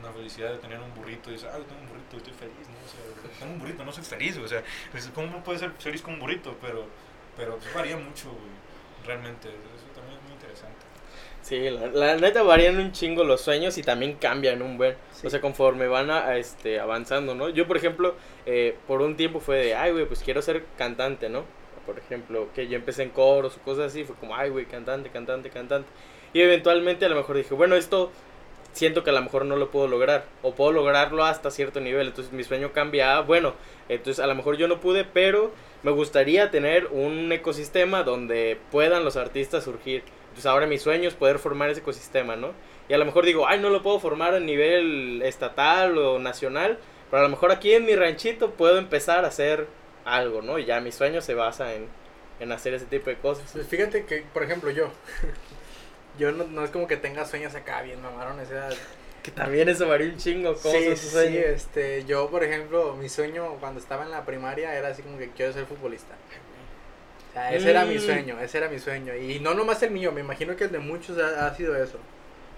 Una felicidad de tener un burrito y dices, ah, yo tengo un burrito, estoy feliz, ¿no? O sea, tengo un burrito, no soy feliz, güey. O sea, ¿cómo uno puede ser feliz con un burrito? Pero, pero pues, varía mucho, güey. Realmente, eso también es muy interesante.
Sí, la, la neta varían un chingo los sueños y también cambian un buen.
Sí.
O sea, conforme van a, a, este, avanzando, ¿no? Yo, por ejemplo, eh, por un tiempo fue de, ay, güey, pues quiero ser cantante, ¿no? Por ejemplo, que yo empecé en coros o cosas así, fue como, ay, güey, cantante, cantante, cantante. Y eventualmente a lo mejor dije, bueno, esto siento que a lo mejor no lo puedo lograr. O puedo lograrlo hasta cierto nivel. Entonces mi sueño cambia bueno, entonces a lo mejor yo no pude, pero me gustaría tener un ecosistema donde puedan los artistas surgir. Entonces ahora mi sueño es poder formar ese ecosistema, ¿no? Y a lo mejor digo, ay, no lo puedo formar a nivel estatal o nacional, pero a lo mejor aquí en mi ranchito puedo empezar a hacer algo, ¿no? Y ya mi sueño se basa en, en hacer ese tipo de cosas.
Pues fíjate que, por ejemplo, yo. Yo no, no es como que tenga sueños acá bien mamarones. o sea,
Que también eso varía un chingo. ¿Cómo
sí,
son
sí,
tus sueños?
este, yo, por ejemplo, mi sueño cuando estaba en la primaria era así como que quiero ser futbolista. O sea, ese era mi
Mm.
sueño, ese era mi sueño. Y no nomás el mío, me imagino que el de muchos ha, ha sido eso.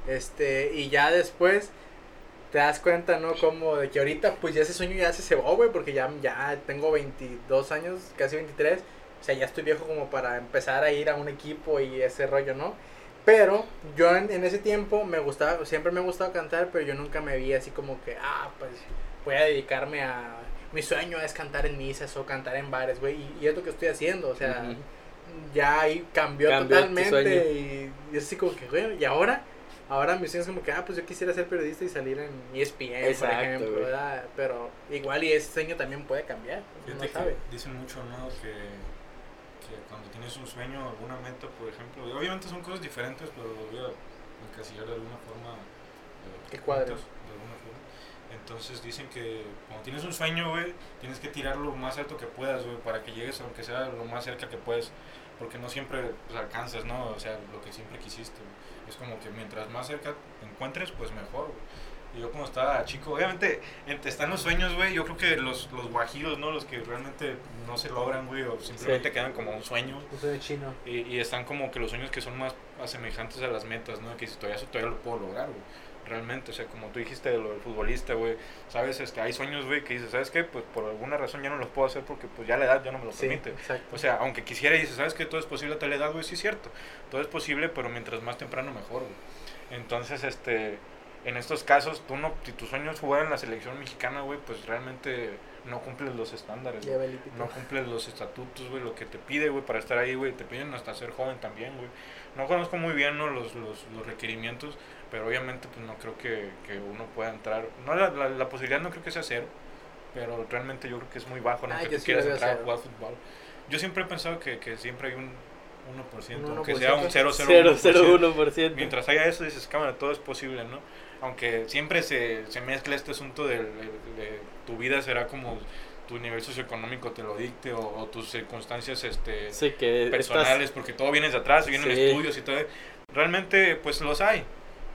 Este, y ya después te das cuenta, ¿no? Como de que ahorita, pues ya ese sueño ya se cebó, güey, porque ya, ya tengo 22 años, casi 23. O sea, ya estoy viejo como para empezar a ir a un equipo y ese rollo, ¿no? Pero yo en, en ese tiempo me gustaba, siempre me ha gustado cantar, pero yo nunca me vi así como que, ah, pues voy a dedicarme a... Mi sueño es cantar en misas o cantar en bares, güey, y, y es lo que estoy haciendo, o sea, ya ahí cambió, totalmente y, y es así como que, güey, y ahora, ahora mi sueño es como que, ah, pues yo quisiera ser periodista y salir en ESPN,
Exacto,
por ejemplo. ¿verdad? Pero igual y ese sueño también puede cambiar,
Fíjate
no sabe.
dicen mucho, ¿no? Que, que cuando tienes un sueño, alguna meta, por ejemplo, obviamente son cosas diferentes, pero lo voy a encasillar de alguna forma. eh,
Que
forma. Entonces dicen que cuando tienes un sueño, güey, tienes que tirar lo más alto que puedas, güey, para que llegues aunque sea lo más cerca que puedes. Porque no siempre pues, alcanzas, ¿no? O sea, lo que siempre quisiste, güey. Es como que mientras más cerca te encuentres, pues mejor, güey. Y yo como estaba chico, obviamente entre- están los sueños, güey, yo creo que los, los guajiros, ¿no? Los que realmente no se logran, güey, o simplemente
Sí.
quedan como un sueño.
Un sueño chino.
Y, y están como que los sueños que son más asemejantes a las metas, ¿no? Que dices, todavía, eso todavía lo puedo lograr, güey. Realmente, o sea, como tú dijiste de lo del futbolista, güey, sabes, este, hay sueños, güey, que dices, ¿sabes qué? Pues por alguna razón ya no los puedo hacer porque pues ya la edad ya no me lo
Sí,
permite.
exacto.
O sea, aunque quisiera y dices, ¿sabes qué? Todo es posible a tal edad, güey, sí es cierto. Todo es posible, pero mientras más temprano mejor, güey. Entonces, este, en estos casos, tú no, si tu sueño es jugar en la selección mexicana, güey, pues realmente no cumples los estándares. No cumples los estatutos, güey, lo que te pide, güey, para estar ahí, güey. Te piden hasta ser joven también, güey. No conozco muy bien, ¿no? Los, los, los requerimientos, pero obviamente, pues no creo que, que uno pueda entrar. No, la, la, la posibilidad no creo que sea cero, pero realmente yo creo que es muy bajo, ¿no?
Ay,
que
que
tú
sí
quieras entrar a
cero.
jugar fútbol. Yo siempre he pensado que, que siempre hay un 1%,
Un
aunque sea un 0,
0,01%.
0,01%. Mientras haya eso, dices, cámara, todo es posible, ¿no? Aunque siempre se, se mezcla este asunto de, de- de tu vida será como tu nivel socioeconómico te lo dicte o, o tus circunstancias este,
Sí, que
personales, porque todo viene de atrás, vienen
Sí.
estudios y todo. Realmente, pues los hay,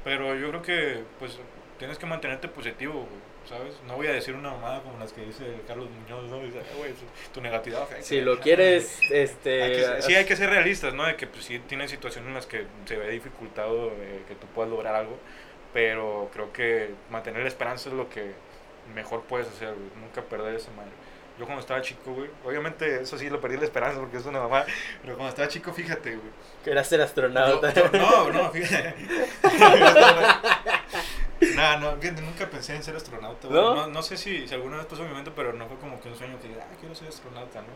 pero yo creo que pues tienes que mantenerte positivo, ¿sabes? No voy a decir una mamada como las que dice Carlos Muñoz, ¿no? Dice, "Ah, güey, tu- negatividad afecta".
estás, si lo quieres, este...
Hay que- sí, hay que ser realistas, ¿no? De que pues, sí tienes situaciones en las que se ve dificultado eh, que tú puedas lograr algo, pero creo que mantener la esperanza es lo que mejor puedes hacer, güey, nunca perder esa madre. Yo cuando estaba chico, güey, obviamente eso sí lo perdí la esperanza porque es una mamá, pero cuando estaba chico, fíjate, güey.
Quería ser astronauta.
Yo- no, no, fíjate. Nah, no, fíjate, nunca pensé en ser astronauta, güey.
¿No?
¿No? No, sé si, si alguna vez pasó mi mente, pero no fue como que un sueño que, ah, quiero ser astronauta, ¿no?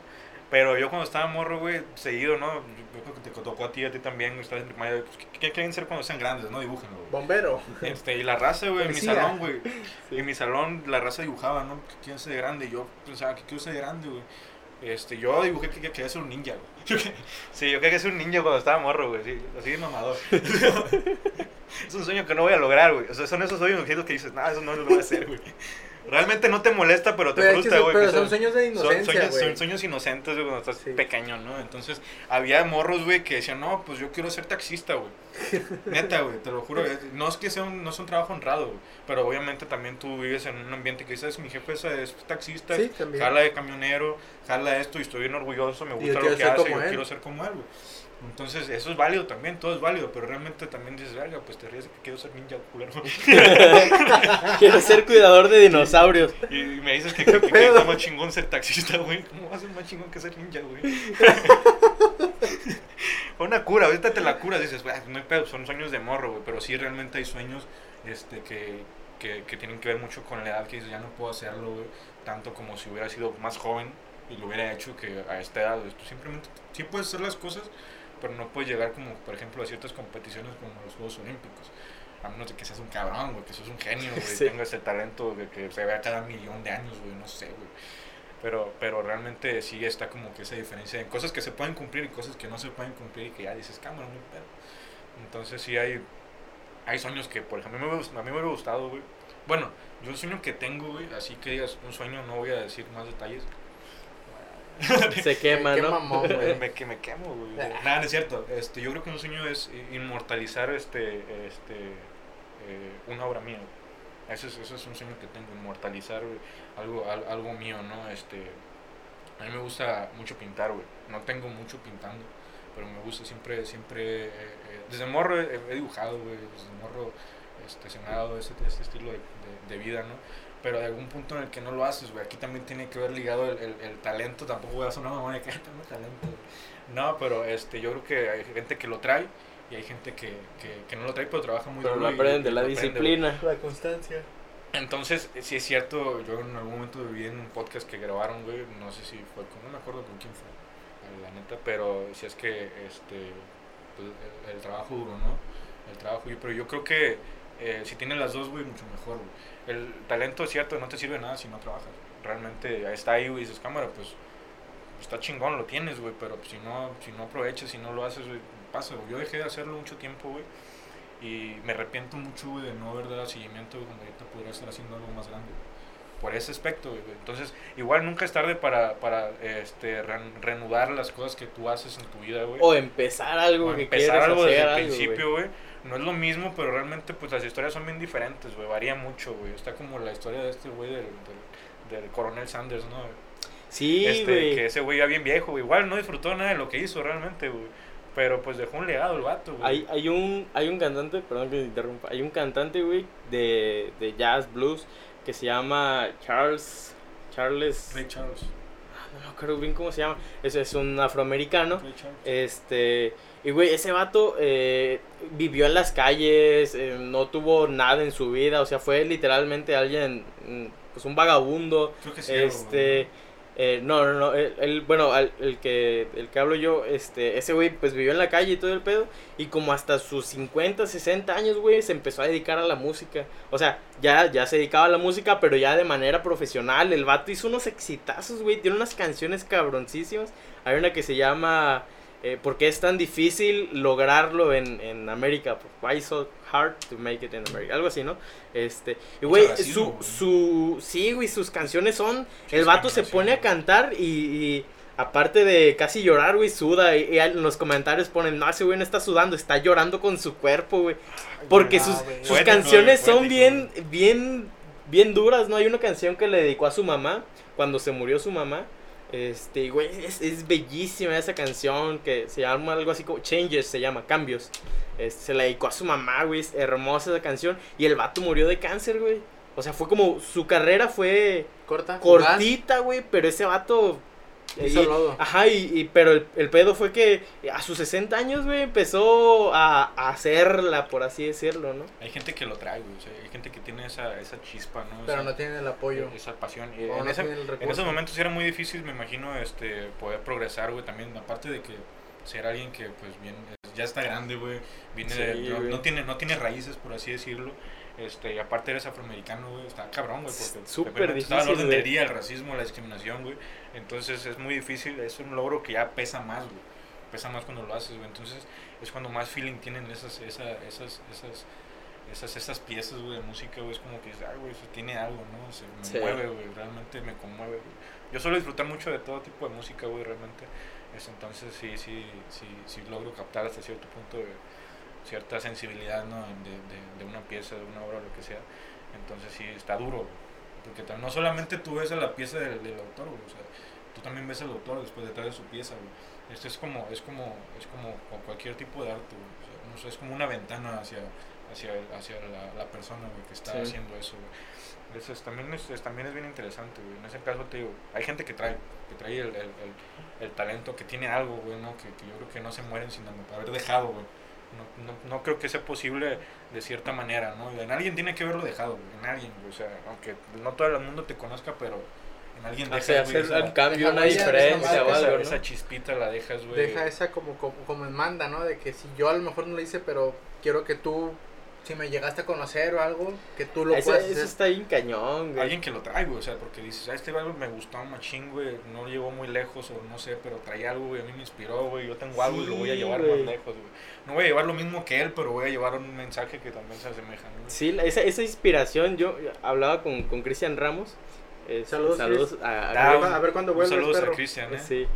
Pero yo cuando estaba morro, güey, seguido, ¿no? Yo creo que te tocó a ti, a ti también, güey, estabas en primaria, pues, ¿qué, qué quieren ser cuando sean grandes, no? Dibújenlo, güey.
Bombero.
Este, y la raza, güey, en mi salón, güey. En mi salón la raza dibujaba, ¿no? ¿Qué quiero ser de grande? Y yo pensaba, ¿qué quiero ser de grande, güey? Este, yo dibujé que que quería ser un ninja, güey. Sí, yo quería ser un ninja cuando estaba morro, güey. Sí, así de mamador. es un sueño que no voy a lograr, güey. O sea, son esos sueños que dices, no, eso no lo voy a hacer, güey. Realmente no te molesta, pero te
Pero,
frustra,
son-
güey.
pero
que
son sueños de
son
inocencia,
sueños,
güey.
son sueños inocentes, güey, cuando estás
Sí.
pequeño, ¿no? Entonces, había morros, güey, que decían, no, pues yo quiero ser taxista, güey. Neta, güey, te lo juro. No es que sea un, no es un trabajo honrado, güey. Pero obviamente también tú vives en un ambiente que dices, mi jefe es, es taxista,
Sí,
jala de camionero, jala esto y estoy bien orgulloso, me gusta lo que hace, yo
él.
quiero ser como él, güey. Entonces, eso es válido también, todo es válido, pero realmente también dices, verga, pues te ríes que quiero ser ninja, culero.
Quiero ser cuidador de dinosaurios.
Y me dices que, que, que, que está más chingón ser taxista, güey. ¿Cómo va a ser más chingón que ser ninja, güey? Una cura, ahorita te la curas, dices, "Bah, no hay pedo, son sueños de morro, güey. Pero sí, realmente hay sueños este, que, que, que tienen que ver mucho con la edad, que dices, ya no puedo hacerlo, güey. Tanto como si hubiera sido más joven y lo hubiera hecho que a esta edad, güey. Tú simplemente, sí puedes hacer las cosas, pero no puedes llegar como, por ejemplo, a ciertas competiciones como los Juegos Olímpicos. A menos de que seas un cabrón, güey, que seas un genio, güey,
Sí.
tengas ese talento de que se vea cada millón de años, güey, no sé, güey. Pero, pero realmente sí está como que esa diferencia en cosas que se pueden cumplir y cosas que no se pueden cumplir y que ya dices, cámara, no pedo. Entonces sí hay, hay sueños que, por ejemplo, a mí me, a mí me hubiera gustado, güey. Bueno, yo un sueño que tengo, güey, así que digas, un sueño, no voy a decir más detalles.
Se quema, ¿no?
mamón,
me, que me quemo, güey. Nada, no es cierto. Este, yo creo que un sueño es inmortalizar este, este, eh, una obra mía. güey. Ese es, ese es un sueño que tengo, inmortalizar güey, algo, al- algo mío, ¿no? Este, a mí me gusta mucho pintar, güey. No tengo mucho pintando, pero me gusta siempre, siempre, eh, eh, desde morro he, he dibujado, güey. Desde morro este, se me ha dado este, este estilo de, de- de vida, ¿no? Pero de algún punto en el que no lo haces, güey. Aquí también tiene que ver ligado el, el, el talento. Tampoco voy a sonar mamá de que "Ay, tengo talento. güey". No, pero este, yo creo que hay gente que lo trae y hay gente que, que, que no lo trae, pero trabaja muy
Pero
duro.
lo
y-
aprende,
y
la
lo aprende,
disciplina.
La constancia.
Entonces, sí es cierto, yo en algún momento viví en un podcast que grabaron, güey, no sé si fue con, no me acuerdo con quién fue, la neta, pero si es que, este, pues, el, el trabajo duro, ¿no? El trabajo, pero yo creo que eh, si tienes las dos, güey, mucho mejor, güey. El talento es cierto, no te sirve nada si no trabajas. Realmente está ahí, güey, dices, cámara, pues, está chingón, lo tienes, güey, pero si no, si no aprovechas, si no lo haces, güey, pasa, güey. Yo dejé de hacerlo mucho tiempo, güey. Y me arrepiento mucho, güey, de no haber dado seguimiento, güey, cuando ahorita podría estar haciendo algo más grande, güey. Por ese aspecto, güey. Entonces, igual nunca es tarde para, para este, reanudar las cosas que tú haces en tu vida, güey.
O empezar algo
O
que
empezar
quieres
algo
hacer,
desde el
algo,
principio, güey. No es lo mismo, pero realmente, pues las historias son bien diferentes, güey. Varía mucho, güey. Está como la historia de este güey del, del, del coronel Sanders, ¿no?
Sí,
este,
güey.
que ese güey ya bien viejo, güey. Igual no disfrutó nada de lo que hizo realmente, güey. Pero pues dejó un legado el vato, güey.
Hay, hay un hay un cantante, perdón que te interrumpa, hay un cantante, güey, de, de jazz blues que se llama Charles Charles
Ray Charles.
no me acuerdo bien cómo se llama, es, es un afroamericano,
Ray Charles.
este, y güey, ese vato eh, vivió en las calles, eh, no tuvo nada en su vida, o sea, fue literalmente alguien, mm, pues un vagabundo,
Creo que sí.
este eh, no no no él, él- bueno al- el que el que hablo yo este ese güey pues vivió en la calle y todo el pedo y como hasta sus 50 60 años güey se empezó a dedicar a la música. O sea ya ya se dedicaba a la música pero ya de manera profesional. El vato hizo unos exitazos güey tiene unas canciones cabroncísimas. Hay una que se llama eh, ¿Por qué es tan difícil lograrlo en, en América? Why so hard to make it in America? Algo así, ¿no? Este, y güey, su, su, sí, güey, sus canciones son, el vato se pone a cantar y, y aparte de casi llorar, güey, suda. Y, y en los comentarios ponen, no, ese güey no está sudando, está llorando con su cuerpo, güey. Porque sus, sus canciones son bien, bien, bien duras, ¿no? Hay una canción que le dedicó a su mamá, cuando se murió su mamá. Este, güey, es, es bellísima esa canción que se llama algo así como Changes, se llama, Cambios. Este, se la dedicó a su mamá, güey, es hermosa esa canción. Y el vato murió de cáncer, güey. O sea, fue como, su carrera fue
Corta.
cortita, güey, pero ese vato...
hizo
y-
lodo.
Ajá, y, y- pero el, el pedo fue que a sus 60 años, güey, empezó a, a hacerla, por así decirlo, ¿no?
Hay gente que lo trae, güey. O sea, hay gente que tiene esa, esa chispa, ¿no?
Pero
Esa-
no tienen el apoyo.
Esa pasión. Y
O
en,
no
ese-
tienen el
en esos momentos era muy difícil, me imagino, este, poder progresar, güey. También, aparte de que ser alguien que, pues, bien, ya está grande, güey. Viene
Sí,
de- no tiene, no tiene raíces, por así decirlo. Este, y aparte eres afroamericano, güey. Está cabrón, güey. Porque
Súper
está
difícil,
orden
güey.
del día, el racismo, la discriminación, güey. Entonces es muy difícil. Es un logro que ya pesa más, güey. Pesa más cuando lo haces, güey. Entonces es cuando más feeling tienen esas, esa, esas, esas, esas, esas piezas, güey, de música, güey. Es como que, ay, güey, eso tiene algo, ¿no? Se me
Sí.
mueve, güey. Realmente me conmueve, güey. Yo suelo disfrutar mucho de todo tipo de música, güey, realmente. Es, entonces sí, sí, sí, sí logro captar hasta cierto punto de cierta sensibilidad, ¿no? De, de, de una pieza, de una obra, lo que sea. Entonces sí, está duro. Porque no solamente tú ves a la pieza del, del autor, güey, o sea, tú también ves al autor después detrás de su pieza, güey. Esto es como, es como, es como con cualquier tipo de arte, güey. O sea, es como una ventana hacia, hacia, hacia la, la persona, güey, que está
Sí.
haciendo eso, güey. Eso es- también, es, es- también es bien interesante, güey. En ese caso te digo, hay gente que trae, que trae el, el, el, el talento, que tiene algo, güey, ¿no? Que, que yo creo que no se mueren sin haber dejado, güey. No, no, no creo que sea posible de cierta manera, ¿no? En alguien tiene que haberlo dejado, güey, en alguien, güey. O sea, aunque no todo el mundo te conozca, pero en alguien
O
dejas,
sea,
güey,
hacer un cambio,
deja
una
deja
diferencia o
esa,
algo, ¿no?
esa chispita la dejas, güey.
Deja esa como, como, como en manda, ¿no? De que si yo a lo mejor no lo hice, pero quiero que tú, si me llegaste a conocer o algo, que tú lo
Eso,
puedas
eso
hacer.
está bien cañón, güey.
Alguien que lo trae, güey, o sea, porque dices, ah, este algo me gustó un machín, güey, no llegó muy lejos o no sé, pero traía algo, güey, a mí me inspiró, güey, yo tengo algo y lo voy a llevar
güey.
más lejos, güey. No voy a llevar lo mismo que él, pero voy a llevar un mensaje que también se asemeja, ¿no?
Sí, la- esa, esa inspiración, yo hablaba con, con Cristian Ramos. eh,
Saludos,
saludos a,
Ah,
A ver,
un-
a ver cuándo
saludos
perro.
a Cristian, ¿eh?
Sí.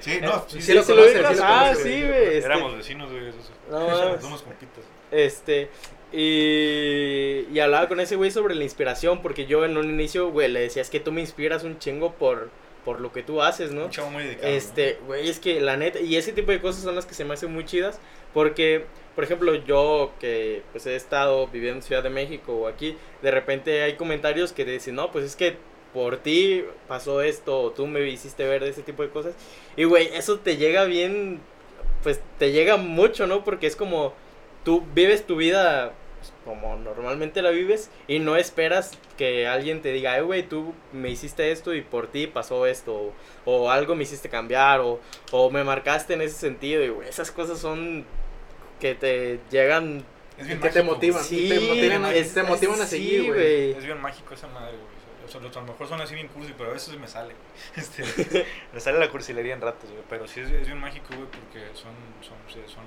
Sí, no, sí,
Sí
sí,
lo
¿Sí
conoces, sí lo
ah,
conoces,
sí,
güey.
este-
Éramos vecinos, güey.
No.
Somos compitas.
Este, y, y hablaba con ese güey sobre la inspiración, porque yo en un inicio, güey, le decía, es que tú me inspiras un chingo por, por lo que tú haces, ¿no?
Un chavo muy dedicado.
Este, güey, es que la neta, y ese tipo de cosas son las que se me hacen muy chidas, porque, por ejemplo, yo que pues he estado viviendo en Ciudad de México o aquí, de repente hay comentarios que dicen, no, pues es que por ti pasó esto, o tú me hiciste ver de ese tipo de cosas, y güey, eso te llega bien, pues te llega mucho, ¿no? Porque es como, tú vives tu vida pues, como normalmente la vives y no esperas que alguien te diga, "Eh, güey, tú me hiciste esto y por ti pasó esto, o, o algo me hiciste cambiar, o, o me marcaste en ese sentido, y güey, esas cosas son que te llegan...
Es bien
que te
mágico,
motivan. Y te motivan a-
es-
te motivan a
sí,
seguir, güey.
Es bien mágico esa madre, güey. O sea, a lo mejor son así bien cursi, pero a veces me sale. Este, me sale la cursilería en ratos, güey. Pero sí es, es bien mágico, güey, porque son, son, sí, son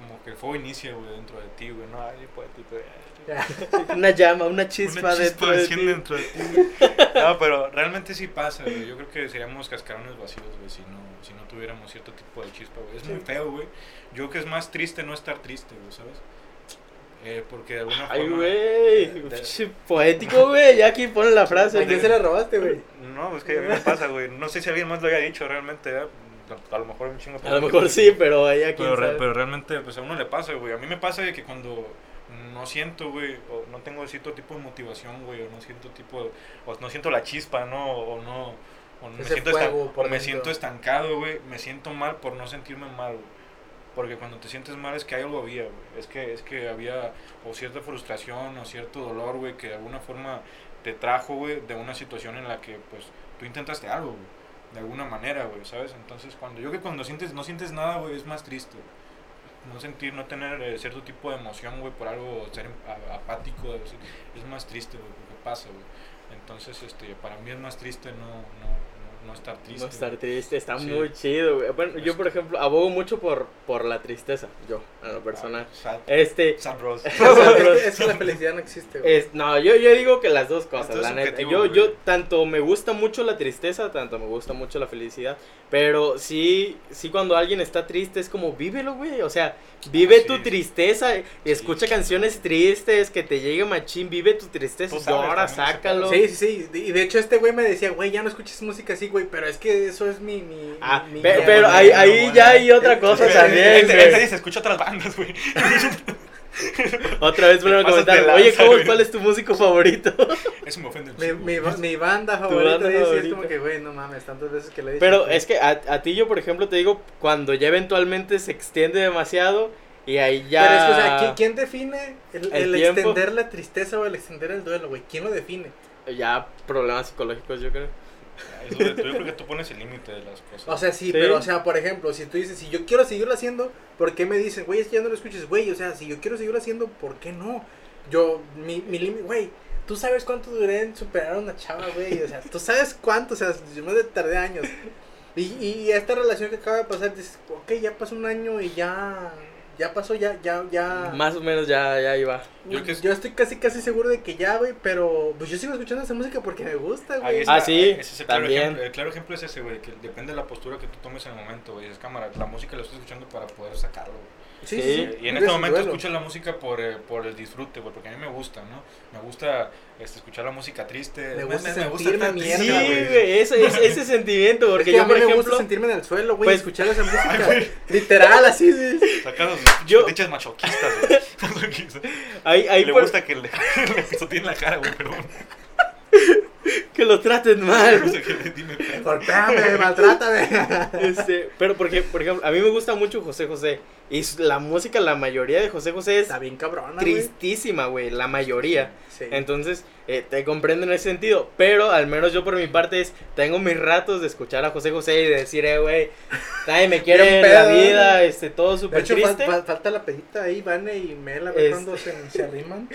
como que el fuego inicia, güey, dentro de ti, güey. No, ay, güey.
Ya.
Una llama, una chispa,
Una
dentro de
dentro de ti. güey. No, pero realmente sí pasa, güey. Yo creo que seríamos cascarones vacíos, güey, si no, si no tuviéramos cierto tipo de chispa, güey. Es muy feo, güey. Yo creo que es más triste no estar triste, güey, ¿sabes? Eh, porque de alguna
Ay,
forma...
güey,
de-
pinche poético, güey, ya aquí ponen la frase.
¿A quién
güey.
se la robaste, güey?
No, es que a mí me pasa, güey. No sé si alguien más lo haya dicho realmente, ¿eh? A lo mejor un chingo.
A lo mejor sí, pero ahí aquí.
Pero, re- pero realmente, pues a uno le pasa, güey. A mí me pasa de que cuando no siento, güey, o no tengo cierto tipo de motivación, güey, o no siento tipo, o no siento la chispa, ¿no? O no, o me, siento,
fuego
o me siento estancado, güey. Me siento mal por no sentirme mal, güey. Porque cuando te sientes mal es que hay algo había, güey. Es que, es que había o cierta frustración o cierto dolor, güey, que de alguna forma te trajo, güey, de una situación en la que, pues, tú intentaste algo, güey. De alguna manera, güey, ¿sabes? Entonces, cuando yo que cuando sientes, no sientes nada, güey, es más triste. No sentir, no tener eh, cierto tipo de emoción, güey, por algo, ser apático, es, es más triste, güey, porque pasa, güey. Entonces, este, para mí es más triste no, no, no, estar triste.
No estar triste, está
Sí.
muy chido, güey. Bueno, yo por ejemplo abogo mucho por, por la tristeza, yo, a lo personal.
Ah, sad,
Este,
sad bros.
Es que- es que la felicidad no existe, güey.
es, no, yo, yo digo que las dos cosas,
Esto
la neta. Yo,
güey.
yo tanto me gusta mucho la tristeza, tanto me gusta mucho la felicidad. Pero sí, sí cuando alguien está triste es como, vívelo, güey. O sea, vive
Ah, sí,
tu
sí.
tristeza, escucha canciones tristes, que te llegue machín, vive tu tristeza, llora, sácalo.
Sí, sí, sí. Y de hecho este güey me decía, güey, ya no escuches música así, güey, pero es que eso es mi... mi
Ah,
mi-
pe- pero ahí,
no,
ahí
bueno.
ya hay otra cosa
Es
también,
Este, este dice, escucha otras bandas, güey.
Otra vez vuelven a comentar, oye, ¿cómo,
güey".
¿cuál es tu músico favorito?
Eso me ofende. un
Mi, mi, mi banda favorita,
banda
dice,
favorita.
es como que, güey, no mames, tantas veces que le he dicho.
Pero es que a, a ti yo, por ejemplo, te digo, cuando ya eventualmente se extiende demasiado y ahí ya...
Pero es que, o sea, ¿quién, quién define el,
El
extender la tristeza o el extender el duelo, güey? ¿Quién lo define?
Ya problemas psicológicos, yo creo.
Eso de- Yo creo que tú pones el límite de las cosas.
O sea, sí,
Sí.
pero, o sea, por ejemplo, si tú dices, si yo quiero seguirlo haciendo, ¿por qué me dicen, güey, es que ya no lo escuches, güey? O sea, si yo quiero seguirlo haciendo, ¿por qué no? Yo, mi, mi límite, güey, tú sabes cuánto duré en superar a una chava, güey. O sea, tú sabes cuánto, o sea, yo me tardé años. Y, y esta relación que acaba de pasar, dices, ok, ya pasó un año y ya, ya pasó, ya, ya, ya.
Más o menos ya, ya iba.
Yo que-
Yo estoy casi, casi seguro de que ya, güey, pero pues yo sigo escuchando esa música porque me gusta, güey.
Ah, sí,
ese es el claro
también.
ejemplo. El claro ejemplo es ese, güey, que depende de la postura que tú tomes en el momento, güey. Es cámara, la música la estoy escuchando para poder sacarlo, güey.
Sí,
Sí.
Y en este momento escucho la música por, eh, por el disfrute, güey, porque a mí me gusta, ¿no? Me gusta este, escuchar la música triste.
Me gusta sentirme
estar
mierda,
Sí,
triste,
güey, ese, ese, ese sentimiento,
Es
porque
que a
yo,
mí
por
me
ejemplo...
gusta sentirme en el suelo, güey,
pues-
escuchar esa música. Literal, así, sí.
Sacados
Yo-
yo, dichas machoquistas, güey.
Ahí, ahí
le
por-
gusta que le, le pisoteen la cara, güey, pero
que lo traten mal.
Golpéame, maltrátame.
Este, pero porque, por ejemplo, a mí me gusta mucho José José. Y la música, la mayoría de José José es
Está bien cabrona,
tristísima, güey. La mayoría.
Sí.
Entonces, eh, te comprendo en ese sentido. Pero al menos yo por mi parte es, tengo mis ratos de escuchar a José José y de decir, eh, güey, nadie me quiere en la vida, este, todo súper
hecho, fal-
triste.
fal- falta la pedita ahí, Vane y Mel, a ver
Es-
cuándo se, se arriman.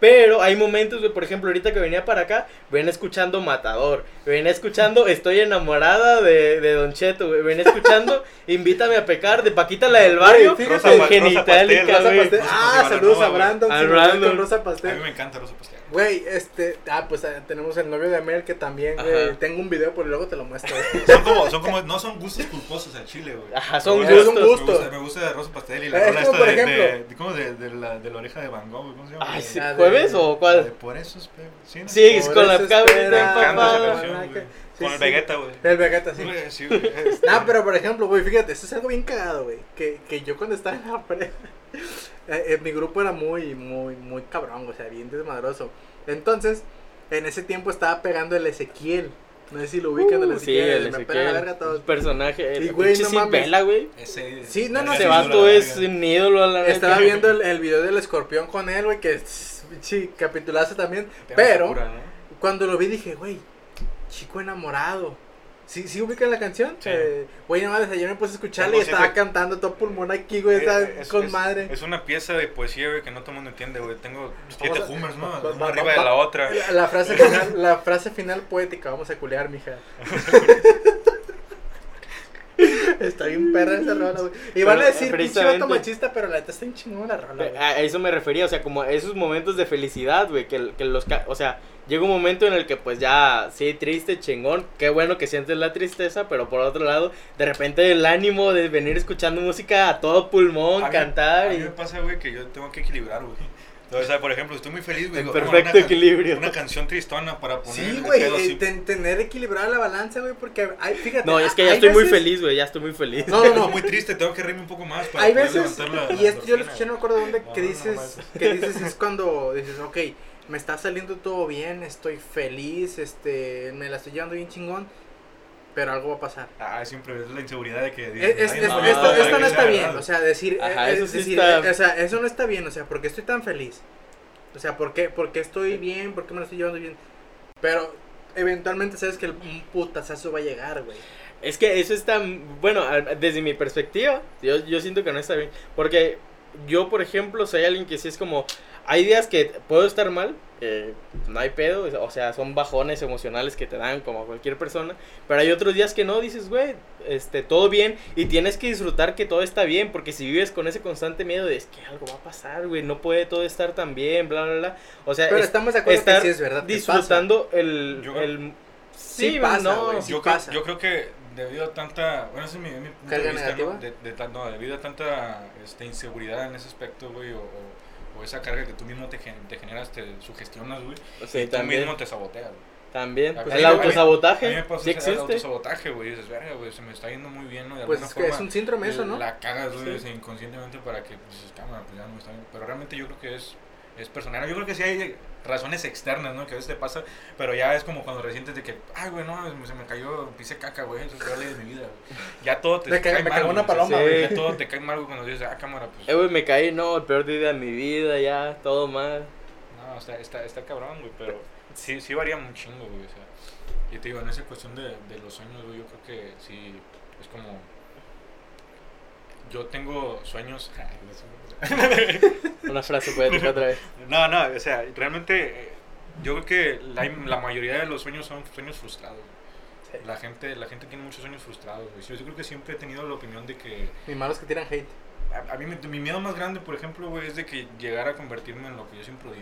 Pero hay momentos, güey, por ejemplo, ahorita que venía para acá, venía escuchando Matador, venía escuchando Estoy enamorada de, de Don Cheto, güey, venía escuchando Invítame a pecar de Paquita la del barrio,
Rosa- Rosa
Rosa
güey.
Pastel.
Rosa
Ah,
Pastel,
saludos a. Brandon.
A Brandon.
Rosa
A mí
Pastel.
me encanta Rosa Pastel.
Güey, este, ah, pues ah, tenemos el novio de Mel que también, güey, tengo un video, pero luego te lo muestro. güey.
Son como, son como, no son gustos culposos al chile, güey.
Ajá, son
gustos.
Me
Gusto.
gusta, me gusta Rosa Pastel y la rola esta
por
de,
ejemplo-
de, de- ¿cómo? De, de la, de la oreja de Van Gogh, ¿cómo se llama?
Ay, sí, ¿jueves o
de
cuál?
Por eso espero. Sí, ¿no?
Sí, es con la
esa canción, güey.
Sí,
Con el
sí.
Vegeta, güey.
El Vegeta, sí.
Güey, sí, güey. este-
pero por ejemplo, güey, fíjate, esto es algo bien cagado, güey. Que, que yo cuando estaba en la prepa, eh, eh, mi grupo era muy, muy, muy cabrón, o sea, bien desmadroso. Entonces, en ese tiempo estaba pegando el Ezequiel. No sé si lo ubican, el
Uh, sí,
Ezequiel.
el
me pela la verga todos.
personaje,
Y,
el
güey,
pinche
no
Sin
mames.
Vela, güey.
Ese,
Sí, no, no,
Ese
sí,
vato es un ídolo a la
Estaba
neta.
viendo el, el video del escorpión con él, güey, que sí, capitulazo también. Pero, cuando lo vi dije, güey, chico enamorado. ¿Sí, ¿Sí ubican la canción?
Sí.
Eh, Güey, nada más, ayer me puse a escucharla y estaba cantando todo pulmón aquí, güey,
Eh, es-
con
es-
madre.
Es una pieza de poesía, güey, que no todo el mundo entiende, güey. Tengo siete hummers, ¿no?
va-
Una
va-
arriba
va-
de la otra.
La, la frase final, la frase final poética, vamos a culear, mija. está bien perra esa rola, güey. Y van a
Pero,
decir, pinche vato machista, pero la neta está bien chingona la rola, güey.
A eso me refería, o sea, como a esos momentos de felicidad, güey, que, que los, ca- o sea, llega un momento en el que pues ya, sí, triste, chingón, qué bueno que sientes la tristeza, pero por otro lado, de repente el ánimo de venir escuchando música a todo pulmón,
A mí-
cantar
A
y
mí me pasa, güey, que yo tengo que equilibrar, güey. O sea, por ejemplo, estoy muy feliz, güey.
perfecto
"Ah, una can-
equilibrio.
Una canción tristona para poner.
Sí, güey, eh, ten- tener equilibrada la balanza, güey, porque hay, fíjate.
No, es que ya estoy muy
veces-
feliz, güey, ya estoy muy feliz.
No, no, no.
Muy triste, tengo que reírme un poco más para
Hay
poder
veces,
levantar la-
y
la
esto yo lo escuché, no me acuerdo dónde,
No,
que
no, no,
dices,
no,
que dices es cuando dices, ok, me está saliendo todo bien, estoy feliz, este, me la estoy llevando bien chingón, pero algo va a pasar.
Ah, siempre es la inseguridad de que.
Es-
dices,
es-
"Ay,
es-
no,
esto,
no,
esto
no,
está bien,
no".
o sea, decir,
Ajá,
eh,
eso
es
sí
decir,
está-
o sea, eso no está bien, o sea, porque estoy tan feliz, o sea, ¿por qué, porque estoy bien, porque me lo estoy llevando bien, pero eventualmente sabes que el, un putazazo va a llegar, güey.
Es que eso está, bueno, desde mi perspectiva, yo, yo siento que no está bien. Porque yo, por ejemplo, soy alguien que sí es como, hay días que puedo estar mal, eh, no hay pedo, o sea, son bajones emocionales que te dan como a cualquier persona, pero hay otros días que no, dices, güey, este, todo bien, y tienes que disfrutar que todo está bien, porque si vives con ese constante miedo de, es que algo va a pasar, güey, no puede todo estar tan bien, bla, bla, bla, o sea,
Pero
es-
estamos de acuerdo que sí es verdad,
disfrutando el,
Yo-
el...
Sí pasa,
no,
güey, sí
yo, creo,
pasa.
yo creo que debido a tanta. Bueno, ese es mi, mi punto
¿Carga
de vista? ¿no? De, de no, debido a tanta este, inseguridad en ese aspecto, güey, o, o- o esa carga que tú mismo te, gen- te generas, te sugestionas, güey.
Sí,
y tú
también.
mismo te saboteas, güey.
También.
Mí-
el
a mí-
autosabotaje.
A mí me pasa
sí
ese- el
existe.
autosabotaje, güey. Dices, verga, güey, se me está yendo muy bien, ¿no? De
Pues
alguna
es que es
forma,
un síndrome eso, ¿no?
La cagas, güey,
Sí.
inconscientemente para que, pues, dices, cámara, pues ya no me está bien. Pero realmente yo creo que es, es personal. Yo creo que sí hay razones externas, ¿no? Que a veces te pasa, pero ya es como cuando resientes de que, ay, güey, no, se me cayó, pisé caca, güey, eso es peor día de mi vida, güey. Ya todo te
Me ca-
cae
me
mal,
cagó una paloma,
sí.
güey.
Ya todo te cae mal, güey, cuando dices, ah, cámara, pues...
Eh, güey, me caí, no, el peor día de mi vida, ya, todo mal.
No, está, está, está cabrón, güey, pero sí, sí varía un chingo, güey, o sea. Y te digo, en esa cuestión de, de los sueños, güey, yo creo que sí, es como... Yo tengo sueños...
Una frase poética otra vez.
no, no, o sea, realmente eh, yo creo que la, la mayoría de los sueños son sueños frustrados. güey. La gente, la gente tiene muchos sueños frustrados, güey. Yo creo que siempre he tenido la opinión de que...
Mis malos que tiran hate.
A, a mí mi miedo más grande, por ejemplo, güey, es de que llegara a convertirme en lo que yo siempre güey.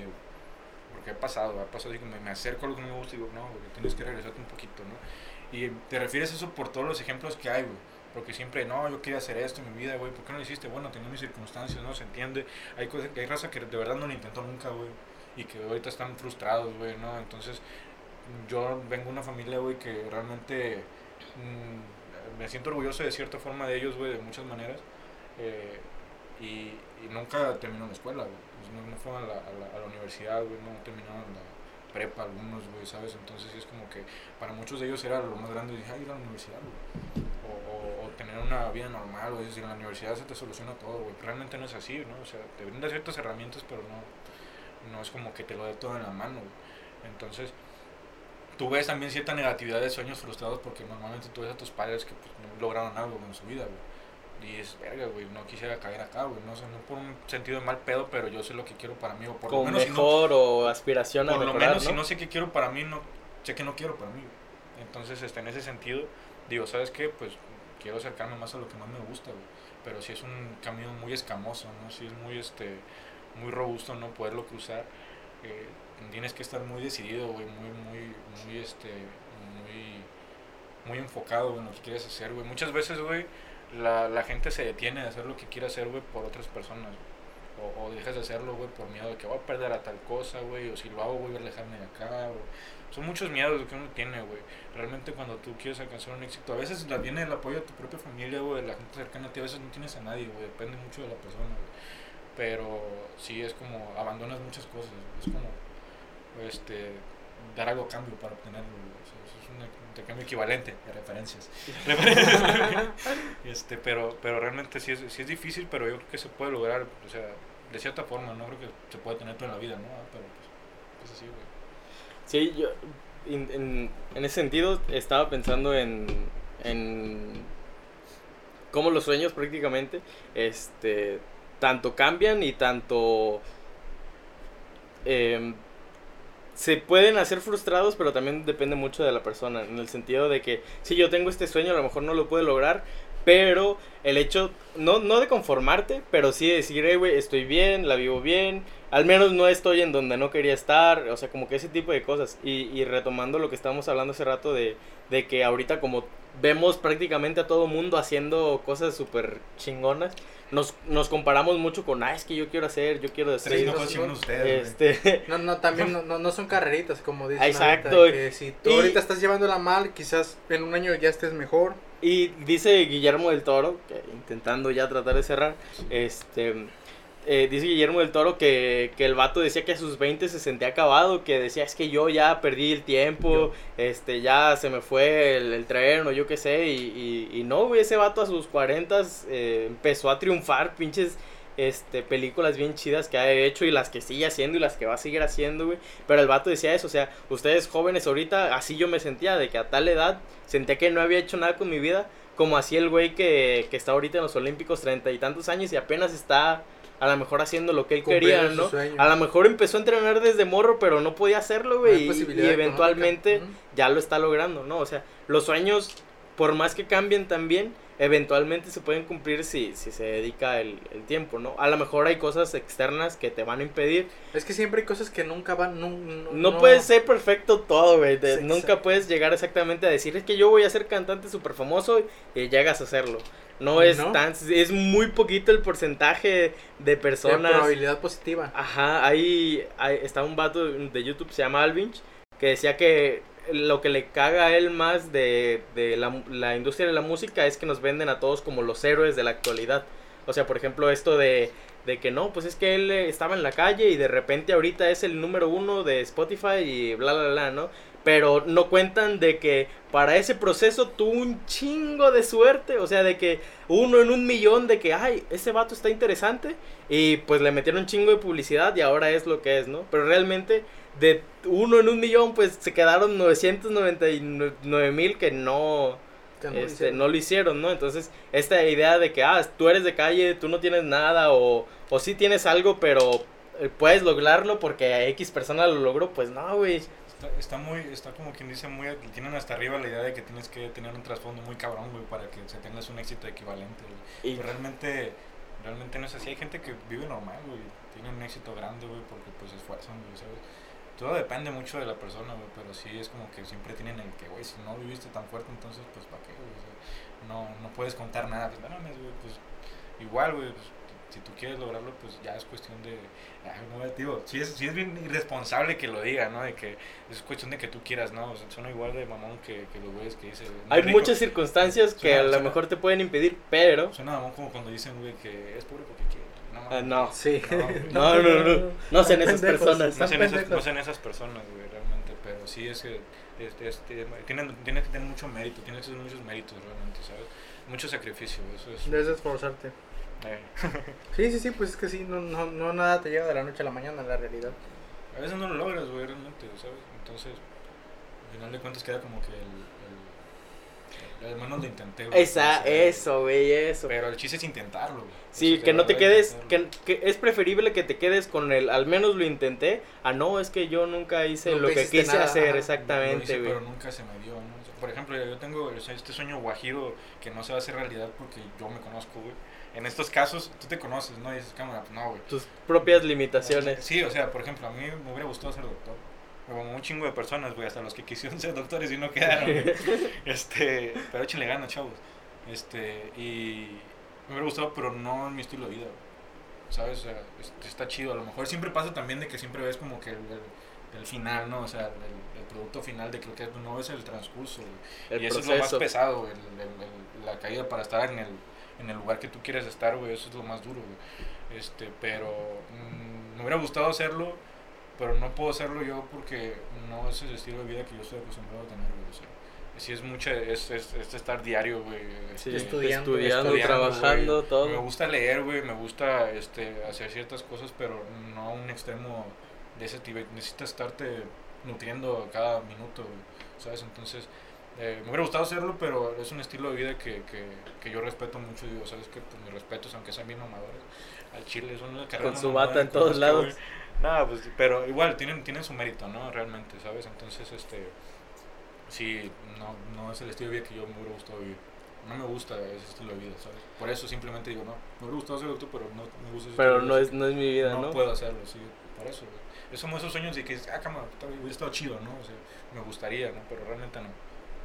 Porque ha pasado, ha pasado así que me, me acerco a lo que no me gusta y digo, no, güey, tienes que regresarte un poquito, ¿no? Y te refieres a eso por todos los ejemplos que hay, güey. Porque siempre, no, yo quería hacer esto en mi vida, güey. ¿Por qué no lo hiciste? Bueno, tenía mis circunstancias, ¿no? Se entiende. Hay, cosas, hay raza que de verdad no lo intentó nunca, güey. Y que ahorita están frustrados, güey, ¿no? Entonces, yo vengo de una familia, güey, que realmente mm, me siento orgulloso de cierta forma de ellos, güey, de muchas maneras. Eh, y, y nunca terminó la escuela, güey. Pues no, no fueron a la, a, la, universidad, güey, no terminaron la prepa algunos, güey, ¿sabes? Entonces es como que para muchos de ellos era lo más grande, dije, ay, ir a la universidad, güey. Tener una vida normal, güey, decir, en la universidad se te soluciona todo, güey. Realmente no es así, ¿no? O sea, te brinda ciertas herramientas, pero no, no es como que te lo dé todo en la mano, güey. Entonces, tú ves también cierta negatividad de sueños frustrados porque normalmente tú ves a tus padres que pues, no lograron algo en su vida, güey. Y es verga, güey, no quisiera caer acá, güey. No sé, no por un sentido de mal pedo, pero yo sé lo que quiero para mí. O por lo
Con
menos, si no,
mejor o aspiración a
por lo menos
¿no?
si no sé qué quiero para mí, no sé que no quiero para mí. güey. Entonces, este, en ese sentido, digo, ¿sabes qué? Pues quiero acercarme más a lo que más me gusta. Pero si es un camino muy escamoso, ¿no? Si es muy, este, muy robusto, ¿no? Poderlo cruzar. eh, tienes que estar muy decidido, muy, muy, muy, este, muy, enfocado en lo que quieres hacer, güey. Muchas veces, güey, la, gente se detiene de hacer lo que quiere hacer, güey, por otras personas. O, dejas de hacerlo, güey, por miedo de que voy a perder a tal cosa, güey, o si lo hago, voy a alejarme de acá. Son muchos miedos que uno tiene, güey. Realmente cuando tú quieres alcanzar un éxito, a veces viene el apoyo de tu propia familia, güey, de la gente cercana a ti, a veces no tienes a nadie, güey, depende mucho de la persona, güey. Pero sí es como, abandonas muchas cosas, es como, este, dar algo a cambio para obtenerlo, güey. O sea, eso es un intercambio equivalente de referencias. este, pero, pero realmente sí es, sí es difícil, pero yo creo que se puede lograr, o sea, de cierta forma, no creo que se puede tener toda la vida, ¿no? Pero pues, pues así, güey.
Sí, yo en, ese sentido estaba pensando en, en cómo los sueños prácticamente este tanto cambian y tanto em, se pueden hacer frustrados, pero también depende mucho de la persona, en el sentido de que si yo tengo este sueño, a lo mejor no lo puedo lograr, pero el hecho, no, no de conformarte, pero sí de decir, "Hey, güey, estoy bien, la vivo bien, al menos no estoy en donde no quería estar, o sea, como que ese tipo de cosas. Y, y retomando lo que estábamos hablando hace rato de, de que ahorita como vemos prácticamente a todo mundo haciendo cosas súper chingonas, nos, nos comparamos mucho con, ah, es que yo quiero hacer, yo quiero hacer.
no
no,
fue
no,
chingón ustedes.
Este,
No, no, también no, no, no son carreritas, como dicen.
Exacto.
ahorita, que si tú
Y-
ahorita estás llevándola mal, quizás en un año ya estés mejor.
Y dice Guillermo del Toro, que intentando ya tratar de cerrar, este, eh, dice Guillermo del Toro que, que el vato decía que a sus 20 se sentía acabado, que decía es que yo ya perdí el tiempo, este, ya se me fue el, el tren o yo qué sé, y, y, y no, güey, ese vato a sus 40 eh, empezó a triunfar, pinches este, películas bien chidas que ha hecho y las que sigue haciendo y las que va a seguir haciendo, güey. Pero el vato decía eso, o sea, ustedes jóvenes ahorita, así yo me sentía, de que a tal edad sentía que no había hecho nada con mi vida, como así el güey que, que está ahorita en los Olímpicos treinta y tantos años y apenas está a lo mejor haciendo lo que él quería, ¿no? A lo mejor empezó a entrenar desde morro, pero no podía hacerlo, güey, y- eventualmente ya lo está logrando, ¿no? O sea, los sueños, por más que cambien también, eventualmente se pueden cumplir si, si se dedica el, el tiempo, ¿no? A lo mejor hay cosas externas que te van a impedir.
Es que siempre hay cosas que nunca van. No, no,
No, puedes ser perfecto todo, güey. de-
Sí,
nunca
exacto.
puedes llegar exactamente a decir, es que yo voy a ser cantante súper famoso y llegas a hacerlo. No es
No.
tan, es muy poquito el porcentaje de
de
personas.
probabilidad positiva.
Ajá, ahí, ahí está un vato de YouTube, se llama Alvinch, que decía que lo que le caga a él más de, de la, la industria de la música es que nos venden a todos como los héroes de la actualidad. O sea, por ejemplo, esto de, de que no, pues es que él eh, estaba en la calle y de repente ahorita es el número uno de Spotify y bla, bla, bla, ¿no? Pero no cuentan de que para ese proceso tuvo un chingo de suerte, o sea, de que uno en un millón de que, ay, ese vato está interesante y pues le metieron un chingo de publicidad y ahora es lo que es, ¿no? Pero realmente de uno en un millón pues se quedaron 999 mil que no,
Que no
este,
hicieron.
no lo hicieron, ¿no? Entonces, esta idea de que, ah, tú eres de calle, tú no tienes nada, o, o sí tienes algo, pero eh, puedes lograrlo porque X persona lo logró, pues no, güey.
Está, está muy, está como quien dice, muy, tienen hasta arriba la idea de que tienes que tener un trasfondo muy cabrón, güey, para que se tengas un éxito equivalente, güey.
Y-
Pero realmente, realmente no es así. Hay gente que vive normal, güey, tiene un éxito grande, güey, porque pues se esfuerzan, güey, ¿sabes? Todo depende mucho de la persona, güey, pero sí es como que siempre tienen el que, güey, si no viviste tan fuerte, entonces, pues, ¿para qué, güey? O sea, no, no puedes contar nada, pues, no mames, güey, pues, igual, güey, pues, si tú quieres lograrlo, pues ya es cuestión de, ay, no, digo, sí es, sí es bien irresponsable que lo diga, ¿no? De que es cuestión de que tú quieras, ¿no? O sea, suena igual de mamón que, que los güeyes que dice.
Hay
rico.
muchas circunstancias que a lo mejor te pueden impedir, pero...
Suena mamón como cuando dicen, güey, que es pobre porque quiere. No,
Ah, no.
Sí.
No.
No, no, no, no sean esas
Pendejos.
personas.
No sean, esas,
pendejos.
no sean esas personas, güey, realmente, pero sí es que este, este, tienen, tienes que tener mucho mérito, tienes que tener muchos méritos realmente, ¿sabes? Mucho sacrificio, eso es...
Debes esforzarte.
eh,
Sí, sí, sí, pues es que sí, no, no, no nada te llega de la noche a la mañana, la realidad.
a veces no lo logras, güey, realmente, ¿sabes? Entonces, al final de cuentas queda como que el... el menos lo intenté, güey,
Esa, eso, güey, eso.
Pero el chiste es intentarlo, güey.
Sí,
Eso
que no te quedes, que, que es preferible que te quedes con el, al menos lo intenté, a no, es que yo nunca hice
Nunca
lo que quise
nada,
hacer,
ajá.
Exactamente,
hice,
güey.
pero nunca se me dio, ¿no? Por ejemplo, yo tengo o sea, este sueño guajiro que no se va a hacer realidad porque yo me conozco, güey. En estos casos, tú te conoces, ¿no? Y dices, cámara, pues no, güey.
Tus propias limitaciones.
Sí, o sea, por ejemplo, a mí me hubiera gustado ser doctor. Como un chingo de personas, güey, hasta los que quisieron ser doctores y no quedaron. Este, pero échenle ganas, chavos. Este, y me hubiera gustado, pero no en mi estilo de vida. ¿Sabes? O sea, es- está chido. A lo mejor siempre pasa también de que siempre ves como que el, el- el final, ¿no? O sea, el, el producto final de que lo que no ves el transcurso, y eso es lo más pesado, güey, el- el- el- la caída para estar en el, en el lugar que tú quieres estar, güey, eso es lo más duro, güey. Este, pero mm, me hubiera gustado hacerlo, pero no puedo hacerlo yo porque no es el estilo de vida que yo estoy acostumbrado a tener, güey. O sea, sí es mucha, es, es, es estar diario, güey.
Sí,
este,
estudiando,
estudiando,
estudiando,
trabajando,
güey.
todo.
Me gusta leer, güey, me gusta este, hacer ciertas cosas, pero no a un extremo de ese tipo. Necesitas estarte nutriendo cada minuto, güey, ¿sabes? Entonces, eh, me hubiera gustado hacerlo, pero es un estilo de vida que, que, que yo respeto mucho. Digo, ¿sabes? Que pues, mis respetos, aunque sean bien mamadores, al chile es una carrera
Con su bata en todos lados.
güey. Nada, pues, pero igual tienen, tienen su mérito, ¿no? Realmente, ¿sabes? Entonces, este, sí, no, no es el estilo de vida que yo me hubiera gustado vivir. No me gusta ese estilo de vida, ¿sabes? Por eso simplemente digo, no, me hubiera gustado ser doctor, pero no me gusta ese
Pero no es, no es mi vida,
no,
¿no?
puedo hacerlo, sí, por eso. Es como esos sueños de que, ah, puta, hubiera estado chido, ¿no? O sea, me gustaría, ¿no? Pero realmente no.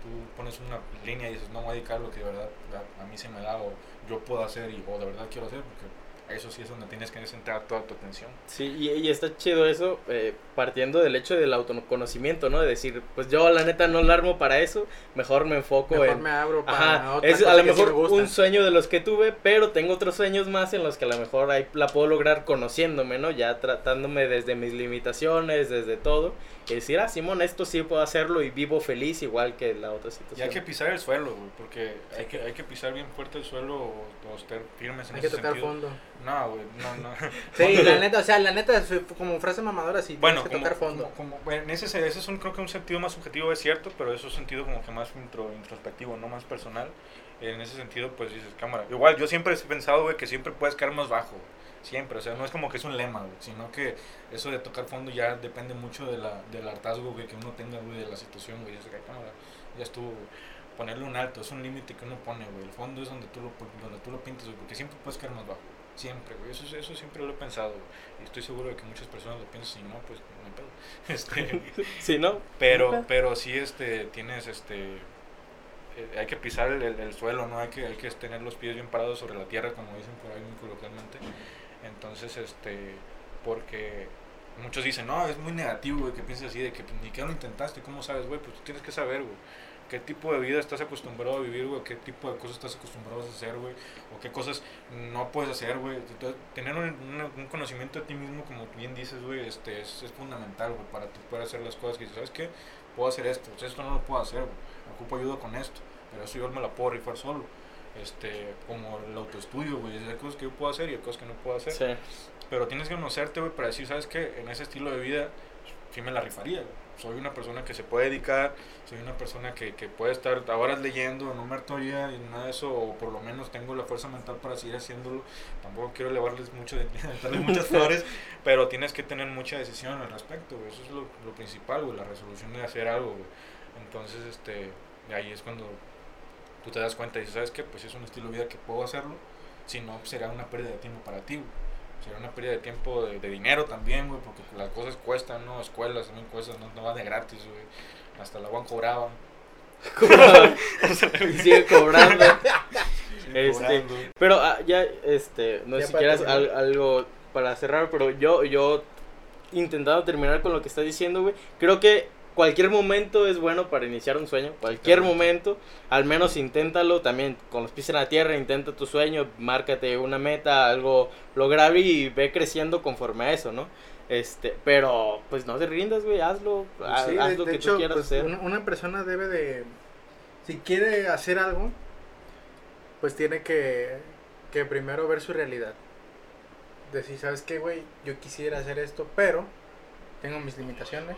Tú pones una línea y dices, no voy a dedicar lo que de verdad a, a mí se me da o yo puedo hacer y, o de verdad quiero hacer, porque eso sí es donde tienes que centrar toda tu atención.
Sí, y, y está chido eso, eh, partiendo del hecho del autoconocimiento, ¿no? De decir, pues yo la neta no la armo para eso, mejor me enfoco
Mejor
en...
me abro para
Ajá,
otra
es
cosa
a lo
que sí
mejor
me
un sueño de los que tuve, pero tengo otros sueños más en los que a lo mejor ahí la puedo lograr conociéndome, ¿no? Ya tratándome desde mis limitaciones, desde todo, y decir, ah, Simón, esto sí puedo hacerlo y vivo feliz igual que la otra
Y
situación.
hay que pisar el suelo, güey, porque hay que, hay que pisar bien fuerte el suelo o, o estar firmes en
Hay que
ese
tocar
sentido.
fondo.
No, güey, no, no.
Sí, la neta, o sea, la neta, es como frase mamadora, sí,
Bueno,
tienes que
como,
tocar fondo.
como- como- bueno, en ese, ese es un, creo que un sentido más subjetivo, es cierto, pero eso es un sentido como que más intro, introspectivo, no más personal. En ese sentido, pues dices, cámara. Igual, yo siempre he pensado, güey, que siempre puedes caer más bajo. Siempre, o sea, no es como que es un lema, güey, sino que eso de tocar fondo ya depende mucho de la, del hartazgo, güey, que uno tenga, güey, de la situación, güey. Dices, "Ay, cámara, ya estuvo, güey". Ponerle un alto, es un límite que uno pone, güey. El fondo es donde tú lo, donde tú lo pintas, güey, porque siempre puedes caer más bajo. Siempre, güey. Eso, eso siempre lo he pensado, güey. Y estoy seguro de que muchas personas lo piensan, y no, pues no hay pedo. Este,
Sí, ¿no?
pero, pero sí, este, tienes, este, eh, hay que pisar el, el- el suelo, ¿no? Hay que, hay que tener los pies bien parados sobre la tierra, como dicen por ahí muy coloquialmente. Entonces, este, porque Muchos dicen, no, es muy negativo, güey, que pienses así, de que pues, ni que lo intentaste, ¿cómo sabes, güey? Pues tú tienes que saber, güey, qué tipo de vida estás acostumbrado a vivir, güey, qué tipo de cosas estás acostumbrado a hacer, güey, o qué cosas no puedes hacer, güey. Tener un, un- un conocimiento de ti mismo, como bien dices, güey, este, es, es fundamental, güey, para tú poder hacer las cosas que dices, ¿sabes qué? Puedo hacer esto, pues esto no lo puedo hacer, güey, ocupo ayuda con esto, pero eso yo me la puedo rifar solo. Este, como el autoestudio, güey, hay cosas que yo puedo hacer y hay cosas que no puedo hacer.
Sí.
Pero tienes que conocerte, güey, para decir, ¿sabes qué? En ese estilo de vida, sí me la rifaría, güey. Soy una persona que se puede dedicar, soy una persona que, que puede estar horas leyendo, no me hartaría y nada de eso, o por lo menos tengo la fuerza mental para seguir haciéndolo. Tampoco quiero elevarles mucho, de, darles muchas flores, pero tienes que tener mucha decisión al respecto, güey. Eso es lo, lo principal, güey, la resolución de hacer algo, güey. Entonces, este, ahí es cuando tú te das cuenta y dices, ¿sabes qué? Pues es un estilo de vida que puedo hacerlo, si no, pues, será una pérdida de tiempo para ti, güey. Será una pérdida de tiempo, de, de dinero también, güey, porque las cosas cuestan, ¿no? Escuelas también cuestan, no, no va de gratis, güey. Hasta la UAN cobraba.
y sigue cobrando. Este,
cobrando.
Pero ah, ya, este, no sé si quieras al- algo para cerrar, pero yo, yo intentando terminar con lo que estás diciendo, güey, creo que cualquier momento es bueno para iniciar un sueño, cualquier momento, al menos inténtalo también con los pies en la tierra, intenta tu sueño, márcate una meta, algo lograble y ve creciendo conforme a eso, ¿no? Este, pero pues no te rindas, güey, hazlo, ha-
Sí,
haz
de-
lo que
hecho,
tú quieras
pues,
hacer.
Una, una persona debe de, si quiere hacer algo, pues tiene que, que primero ver su realidad. Decir, ¿sabes qué, güey? Yo quisiera hacer esto, pero tengo mis limitaciones.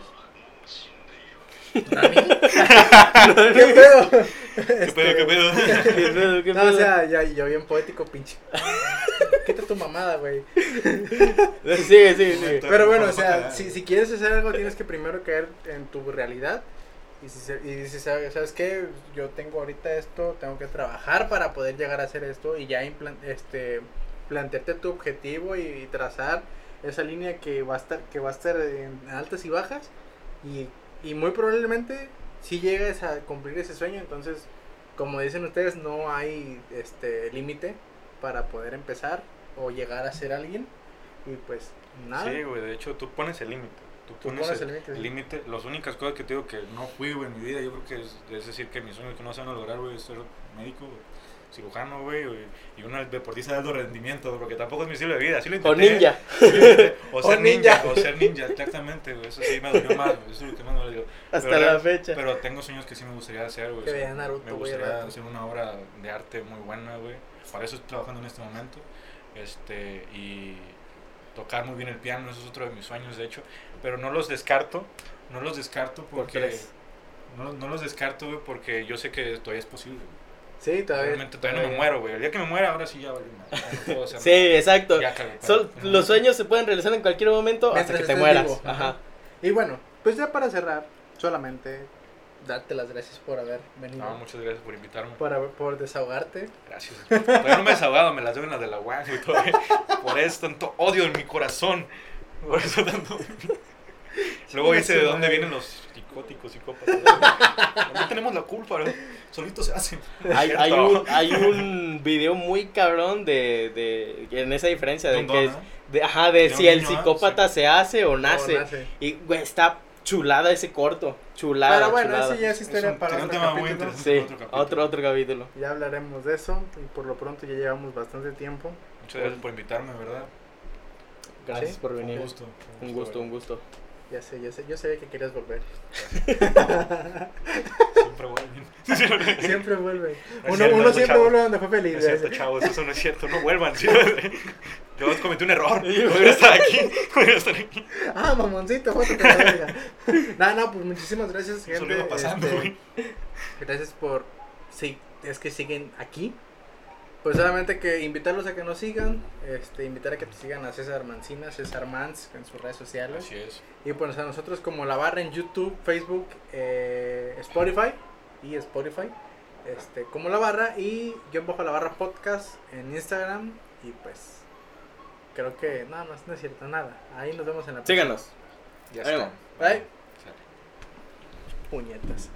¿Qué pedo?
¿Qué pedo, qué pedo?
¿Qué pedo, qué
No, o sea, ya, yo bien poético, pinche. Quita tu mamada, güey.
Sigue, sigue, sigue.
Pero bueno, o sea, si, si quieres hacer algo, tienes que primero caer en tu realidad. Y si, se- y dices, ¿sabes, ¿sabes qué? Yo tengo ahorita esto, tengo que trabajar para poder llegar a hacer esto. Y ya este, plantearte tu objetivo y, trazar esa línea que va a estar, que va a estar en altas y bajas. Y, y muy probablemente si llegues a cumplir ese sueño. Entonces, como dicen ustedes, no hay este límite para poder empezar o llegar a ser alguien. Y pues nada.
Sí, güey, de hecho tú pones el límite. Tú
Tú
pones,
pones
el
límite, sí.
límite. Las únicas cosas que te digo que no fui, güey, en mi vida, yo creo que es, es decir que mis sueños que no se van a lograr, güey, es ser médico, güey, cirujano, güey, y una deportista de alto rendimiento, porque tampoco es mi estilo de vida. Así lo
O
intenté.
ninja.
Sí, lo intenté. O
O
ser ninja.
ninja.
O ser ninja, exactamente, güey. Eso sí me dolió más, güey. Eso es lo que más me dolió.
Hasta
Pero
la fecha.
Pero tengo sueños que sí me gustaría hacer, güey.
Que
o sea,
vea Naruto,
me gustaría hacer una obra de arte muy buena, güey. Para eso estoy trabajando en este momento. Este, y tocar muy bien el piano, eso es otro de mis sueños, de hecho. Pero no los descarto, no los descarto
Por
porque...
tres.
No, no los descarto, güey, porque yo sé que todavía es posible.
Sí, todavía.
Realmente todavía no me muero, güey. El día que me muera, ahora sí ya ya no
Sí, exacto.
Ya
Son- los sueños se pueden realizar en cualquier momento hasta
Mientras
que te mueras.
vivo.
Ajá.
Y bueno, pues ya para cerrar, solamente darte las gracias por haber venido.
No, muchas gracias por invitarme.
por, por desahogarte.
Gracias. Todavía no me he desahogado, me las deben las de la UAG, güey, todavía. Por eso tanto odio en mi corazón. Por eso tanto. Luego dice de dónde vienen los psicóticos, psicópatas. No tenemos la culpa, ¿no? Solitos se hacen.
Hay, hay, un, hay un video muy cabrón de, de en esa diferencia de
Don
que es de, ajá, de
De
si
un
el
niño,
psicópata se hace o nace.
O nace.
Y güey, está chulada ese corto, chulada,
Pero bueno,
chulada.
ese ya es
Es
historia
un-
para
un
otro
tema muy
capítulo.
interesante.
Sí,
otro capítulo.
otro otro capítulo.
Ya hablaremos de eso. Y por lo pronto ya llevamos bastante tiempo.
Muchas gracias por invitarme, ¿verdad?
Gracias
Sí,
por
Un
venir.
gusto.
Un gusto, un gusto.
Ya sé, ya sé. Yo sabía que querías volver.
Siempre vuelven.
Siempre vuelve.
No es
Uno,
cierto,
uno
no,
siempre
chavos.
vuelve donde fue
No
feliz.
es cierto, chavos, eso no es cierto. No vuelvan. ¿sí? Yo cometí un error. No debería estar aquí. No debería estar aquí.
Ah, mamoncito, fótate la verga. No, no, pues muchísimas gracias, gente.
Eso iba pasando,
Este. Gracias por. Sí, es que siguen aquí. Pues solamente que invitarlos a que nos sigan. Este, invitar a que te sigan a César Mancina, César Mans en sus redes sociales.
Así es.
Y pues a nosotros como La Barra en YouTube, Facebook, eh, Spotify y Spotify. Este, como La Barra y yo bajo La Barra Podcast en Instagram. Y pues creo que nada más, no es cierto, nada. Ahí nos vemos en la próxima.
Síganos.
Ya está.
Bye. Puñetas.